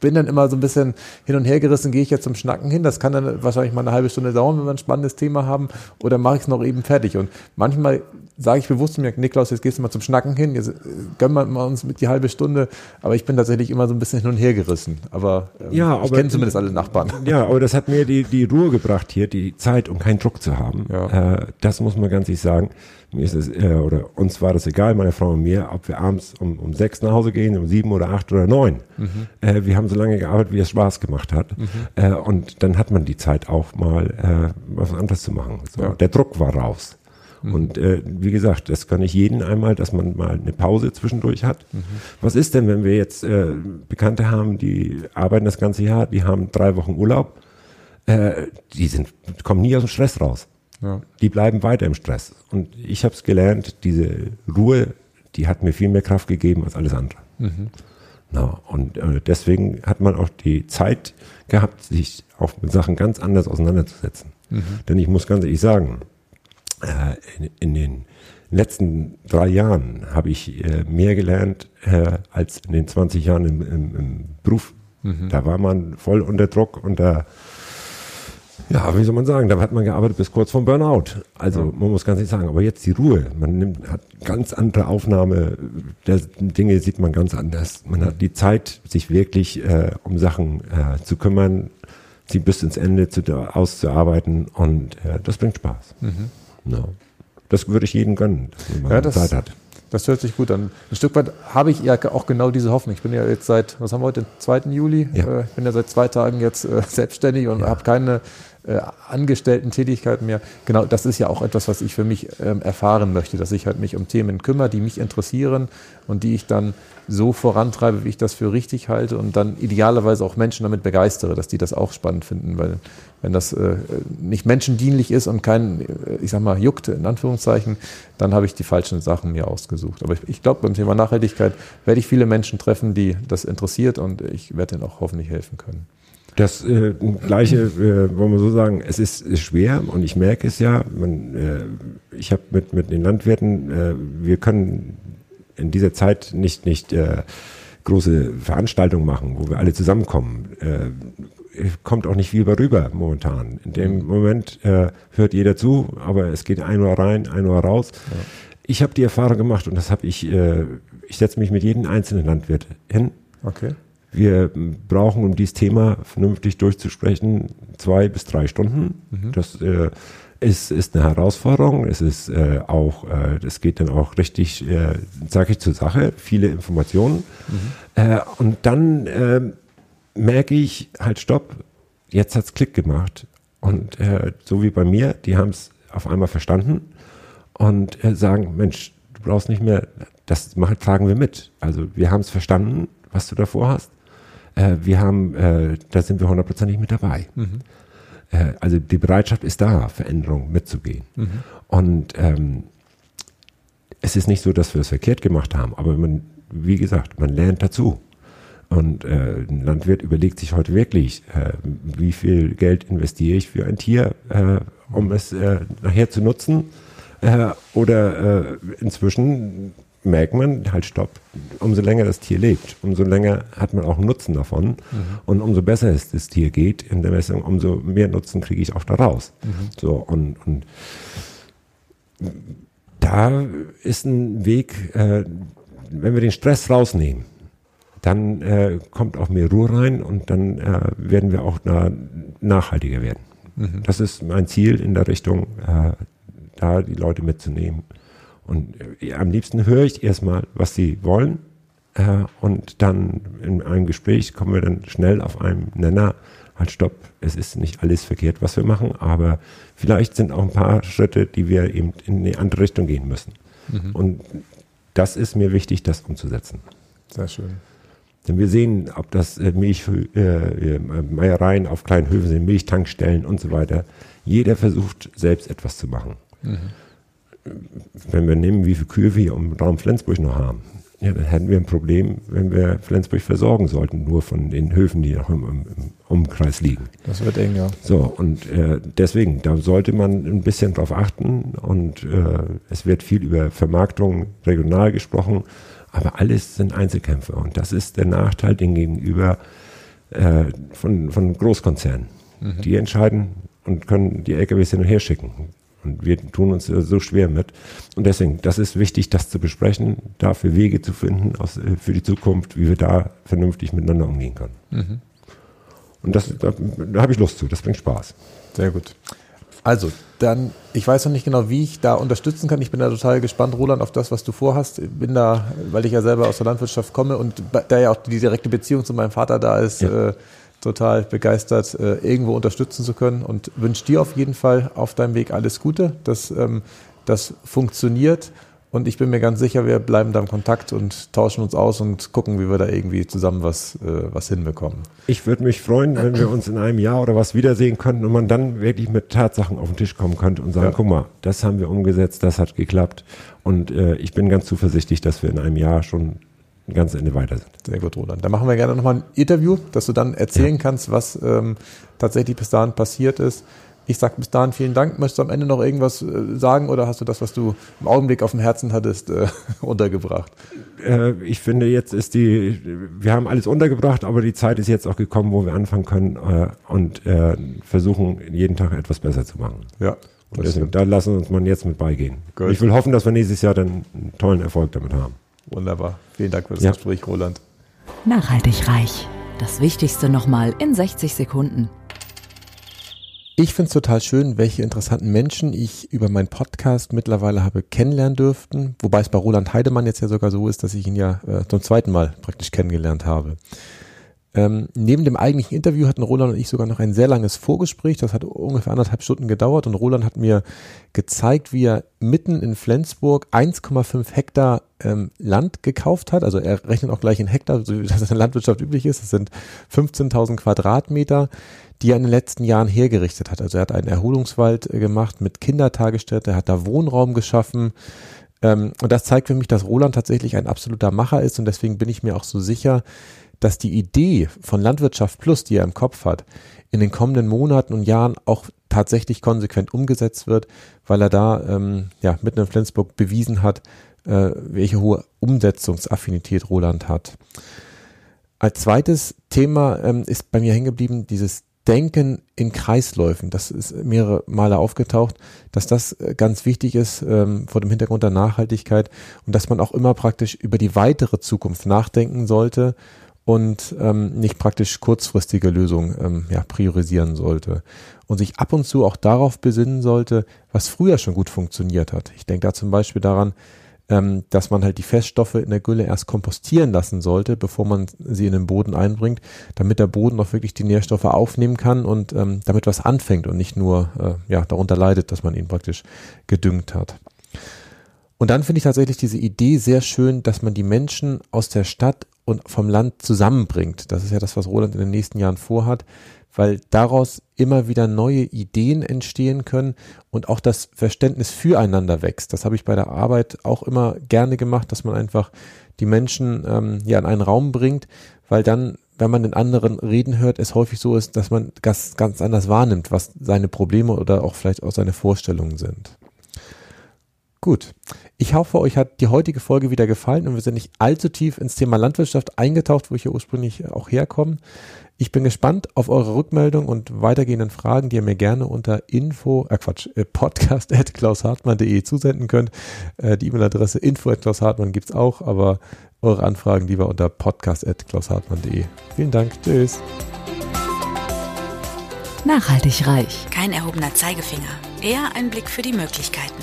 bin dann immer so ein bisschen hin und her gerissen, gehe ich jetzt zum Schnacken hin. Das kann dann wahrscheinlich mal eine halbe Stunde dauern, wenn wir ein spannendes Thema haben. Oder mache ich es noch eben fertig. Und manchmal sage ich bewusst zu mir, Niklaus, jetzt gehst du mal zum Schnacken hin, jetzt äh, gönnen wir mal uns mit die halbe Stunde. Aber ich bin tatsächlich immer so ein bisschen hin und her gerissen. Aber, ähm, ja, ich kenne zumindest alle Nachbarn. Ja, aber das hat mir die, die Ruhe gebracht hier, die Zeit, um keinen Druck zu haben. Ja. Äh, das muss man ganz ehrlich sagen. Mir ist es, äh, oder uns war das egal, meine Frau und mir, ob wir abends um, um sechs nach Hause gehen, um sieben oder acht oder neun. Mhm. Äh, wir haben so lange gearbeitet, wie es Spaß gemacht hat. Mhm. Äh, und dann hat man die Zeit auch mal, äh, was anderes zu machen. So, ja. Der Druck war raus. Mhm. Und äh, wie gesagt, das kann ich jeden einmal, dass man mal eine Pause zwischendurch hat. Mhm. Was ist denn, wenn wir jetzt äh, Bekannte haben, die arbeiten das ganze Jahr, die haben drei Wochen Urlaub, die sind, kommen nie aus dem Stress raus. Ja. Die bleiben weiter im Stress. Und ich habe es gelernt, diese Ruhe, die hat mir viel mehr Kraft gegeben als alles andere. Mhm. Na, und äh, deswegen hat man auch die Zeit gehabt, sich auch mit Sachen ganz anders auseinanderzusetzen. Mhm. Denn ich muss ganz ehrlich sagen, äh, in, in, den letzten drei Jahren habe ich äh, mehr gelernt äh, als in den 20 Jahren im, im, im Beruf. Mhm. Da war man voll unter Druck, unter ja, wie soll man sagen, da hat man gearbeitet bis kurz vom Burnout. Also ja. man muss ganz ehrlich sagen, aber jetzt die Ruhe. Man nimmt, hat ganz andere Aufnahme der Dinge sieht man ganz anders. Man hat die Zeit, sich wirklich äh, um Sachen äh, zu kümmern, sie bis ins Ende zu, auszuarbeiten und äh, das bringt Spaß. Mhm. No. Das würde ich jedem gönnen, dass man ja, das, Zeit hat. Das hört sich gut an. Ein Stück weit habe ich ja auch genau diese Hoffnung. Ich bin ja jetzt seit, was haben wir heute, den 2. Juli? Ja. Äh, ich bin ja seit zwei Tagen jetzt äh, selbstständig und ja. habe keine äh, Angestellten-Tätigkeiten mehr. Genau, das ist ja auch etwas, was ich für mich ähm, erfahren möchte, dass ich halt mich um Themen kümmere, die mich interessieren und die ich dann so vorantreibe, wie ich das für richtig halte und dann idealerweise auch Menschen damit begeistere, dass die das auch spannend finden, weil wenn das äh, nicht menschendienlich ist und kein, äh, ich sag mal, juckt, in Anführungszeichen, dann habe ich die falschen Sachen mir ausgesucht. Aber ich, ich glaube, beim Thema Nachhaltigkeit werde ich viele Menschen treffen, die das interessiert und ich werde ihnen auch hoffentlich helfen können. Das äh, gleiche, äh, wollen wir so sagen, es ist, ist schwer und ich merke es ja. Man, äh, ich habe mit, mit den Landwirten, äh, wir können in dieser Zeit nicht, nicht äh, große Veranstaltungen machen, wo wir alle zusammenkommen, äh, kommt auch nicht viel rüber momentan. In dem mhm. Moment äh, hört jeder zu, aber es geht ein Uhr rein, ein Uhr raus. Ja. Ich habe die Erfahrung gemacht und das habe ich, äh, ich setze mich mit jedem einzelnen Landwirt hin. Okay. Wir brauchen, um dieses Thema vernünftig durchzusprechen, zwei bis drei Stunden. Mhm. Das äh, ist, ist eine Herausforderung. Es ist äh, auch, äh, es geht dann auch richtig, äh, sage ich zur Sache, viele Informationen. Mhm. Äh, und dann äh, merke ich, halt stopp, jetzt hat's Klick gemacht. Und äh, so wie bei mir, die haben es auf einmal verstanden und äh, sagen, Mensch, du brauchst nicht mehr, das machen, tragen wir mit. Also wir haben es verstanden, was du davor hast. Äh, wir haben, äh, da sind wir hundertprozentig mit dabei. Mhm. Äh, also die Bereitschaft ist da, Veränderungen mitzugehen. Mhm. Und ähm, es ist nicht so, dass wir es verkehrt gemacht haben, aber man, wie gesagt, man lernt dazu. Und äh, ein Landwirt überlegt sich heute wirklich, äh, wie viel Geld investiere ich für ein Tier, äh, um es äh, nachher zu nutzen. Äh, oder äh, inzwischen merkt man, halt stopp, umso länger das Tier lebt, umso länger hat man auch Nutzen davon. Mhm. Und umso besser es das Tier geht in der Messung, umso mehr Nutzen kriege ich auch daraus. Mhm. So, und, und da ist ein Weg, äh, wenn wir den Stress rausnehmen, dann äh, kommt auch mehr Ruhe rein und dann äh, werden wir auch na, nachhaltiger werden. Mhm. Das ist mein Ziel in der Richtung, äh, da die Leute mitzunehmen. Und äh, am liebsten höre ich erstmal, was sie wollen. Äh, und dann in einem Gespräch kommen wir dann schnell auf einen Nenner. Halt, stopp, es ist nicht alles verkehrt, was wir machen, aber vielleicht sind auch ein paar Schritte, die wir eben in eine andere Richtung gehen müssen. Mhm. Und das ist mir wichtig, das umzusetzen. Sehr schön. Denn wir sehen, ob das äh, Milch, äh, Meiereien auf kleinen Höfen sind, Milchtankstellen und so weiter. Jeder versucht selbst etwas zu machen. Mhm. Wenn wir nehmen, wie viele Kühe wir im Raum Flensburg noch haben, ja, dann hätten wir ein Problem, wenn wir Flensburg versorgen sollten, nur von den Höfen, die noch im, im, Umkreis liegen. Das wird eng, ja. So, und äh, deswegen, da sollte man ein bisschen drauf achten und äh, es wird viel über Vermarktung regional gesprochen. Aber alles sind Einzelkämpfe und das ist der Nachteil den gegenüber äh, von, von Großkonzernen. Mhm. Die entscheiden und können die LKWs hin und her schicken. Und wir tun uns so schwer mit. Und deswegen, das ist wichtig, das zu besprechen, dafür Wege zu finden aus, äh, für die Zukunft, wie wir da vernünftig miteinander umgehen können. Mhm. Und das, da, da habe ich Lust zu, das bringt Spaß. Sehr gut. Also, dann, ich weiß noch nicht genau, wie ich da unterstützen kann. Ich bin da total gespannt, Roland, auf das, was du vorhast. Bin da, weil ich ja selber aus der Landwirtschaft komme und da ja auch die direkte Beziehung zu meinem Vater da ist, ja. äh, total begeistert, äh, irgendwo unterstützen zu können und wünsche dir auf jeden Fall auf deinem Weg alles Gute, dass ähm, das funktioniert und ich bin mir ganz sicher, wir bleiben da im Kontakt und tauschen uns aus und gucken, wie wir da irgendwie zusammen was, äh, was hinbekommen. Ich würde mich freuen, wenn wir uns in einem Jahr oder was wiedersehen könnten und man dann wirklich mit Tatsachen auf den Tisch kommen könnte und sagen, ja. guck mal, das haben wir umgesetzt, das hat geklappt. Und äh, ich bin ganz zuversichtlich, dass wir in einem Jahr schon ganzes Ende weiter sind. Sehr gut, Roland. Dann machen wir gerne nochmal ein Interview, dass du dann erzählen ja. kannst, was ähm, tatsächlich bis dahin passiert ist. Ich sage bis dahin vielen Dank. Möchtest du am Ende noch irgendwas äh, sagen oder hast du das, was du im Augenblick auf dem Herzen hattest, äh, untergebracht? Äh, ich finde, jetzt ist die, wir haben alles untergebracht, aber die Zeit ist jetzt auch gekommen, wo wir anfangen können äh, und äh, versuchen, jeden Tag etwas besser zu machen. Ja. Und deswegen, da lassen wir uns mal jetzt mit beigehen. Gut. Ich will hoffen, dass wir nächstes Jahr dann einen tollen Erfolg damit haben. Wunderbar. Vielen Dank für das ja. Gespräch, Roland. Nachhaltig reich. Das Wichtigste nochmal in 60 Sekunden. Ich finde es total schön, welche interessanten Menschen ich über meinen Podcast mittlerweile habe kennenlernen dürften. Wobei es bei Roland Heidemann jetzt ja sogar so ist, dass ich ihn ja äh, zum zweiten Mal praktisch kennengelernt habe. Ähm, neben dem eigentlichen Interview hatten Roland und ich sogar noch ein sehr langes Vorgespräch. Das hat ungefähr anderthalb Stunden gedauert und Roland hat mir gezeigt, wie er mitten in Flensburg 1,5 Hektar ähm, Land gekauft hat. Also er rechnet auch gleich in Hektar, so wie das in der Landwirtschaft üblich ist. Das sind 15.000 Quadratmeter, die er in den letzten Jahren hergerichtet hat. Also er hat einen Erholungswald äh, gemacht mit Kindertagesstätte, er hat da Wohnraum geschaffen. Ähm, und das zeigt für mich, dass Roland tatsächlich ein absoluter Macher ist und deswegen bin ich mir auch so sicher, dass die Idee von Landwirtschaft Plus, die er im Kopf hat, in den kommenden Monaten und Jahren auch tatsächlich konsequent umgesetzt wird, weil er da ähm, ja mitten in Flensburg bewiesen hat, äh, welche hohe Umsetzungsaffinität Roland hat. Als zweites Thema ähm, ist bei mir hängen geblieben dieses Denken in Kreisläufen. Das ist mehrere Male aufgetaucht, dass das äh, ganz wichtig ist ähm, vor dem Hintergrund der Nachhaltigkeit und dass man auch immer praktisch über die weitere Zukunft nachdenken sollte und ähm, nicht praktisch kurzfristige Lösungen ähm, ja, priorisieren sollte und sich ab und zu auch darauf besinnen sollte, was früher schon gut funktioniert hat. Ich denke da zum Beispiel daran, ähm, dass man halt die Feststoffe in der Gülle erst kompostieren lassen sollte, bevor man sie in den Boden einbringt, damit der Boden auch wirklich die Nährstoffe aufnehmen kann und ähm, damit was anfängt und nicht nur äh, ja, darunter leidet, dass man ihn praktisch gedüngt hat. Und dann finde ich tatsächlich diese Idee sehr schön, dass man die Menschen aus der Stadt und vom Land zusammenbringt. Das ist ja das, was Roland in den nächsten Jahren vorhat, weil daraus immer wieder neue Ideen entstehen können und auch das Verständnis füreinander wächst. Das habe ich bei der Arbeit auch immer gerne gemacht, dass man einfach die Menschen ähm, ja in einen Raum bringt, weil dann, wenn man den anderen reden hört, es häufig so ist, dass man ganz, ganz anders wahrnimmt, was seine Probleme oder auch vielleicht auch seine Vorstellungen sind. Gut. Ich hoffe, euch hat die heutige Folge wieder gefallen und wir sind nicht allzu tief ins Thema Landwirtschaft eingetaucht, wo ich ja ursprünglich auch herkomme. Ich bin gespannt auf eure Rückmeldung und weitergehenden Fragen, die ihr mir gerne unter info, äh Quatsch, äh, podcast at klaushartmann.de zusenden könnt. Äh, die E-Mail-Adresse info at klaushartmann gibt's auch, aber eure Anfragen lieber unter podcast at klaushartmann.de. Vielen Dank. Tschüss. Nachhaltig reich. Kein erhobener Zeigefinger. Eher ein Blick für die Möglichkeiten.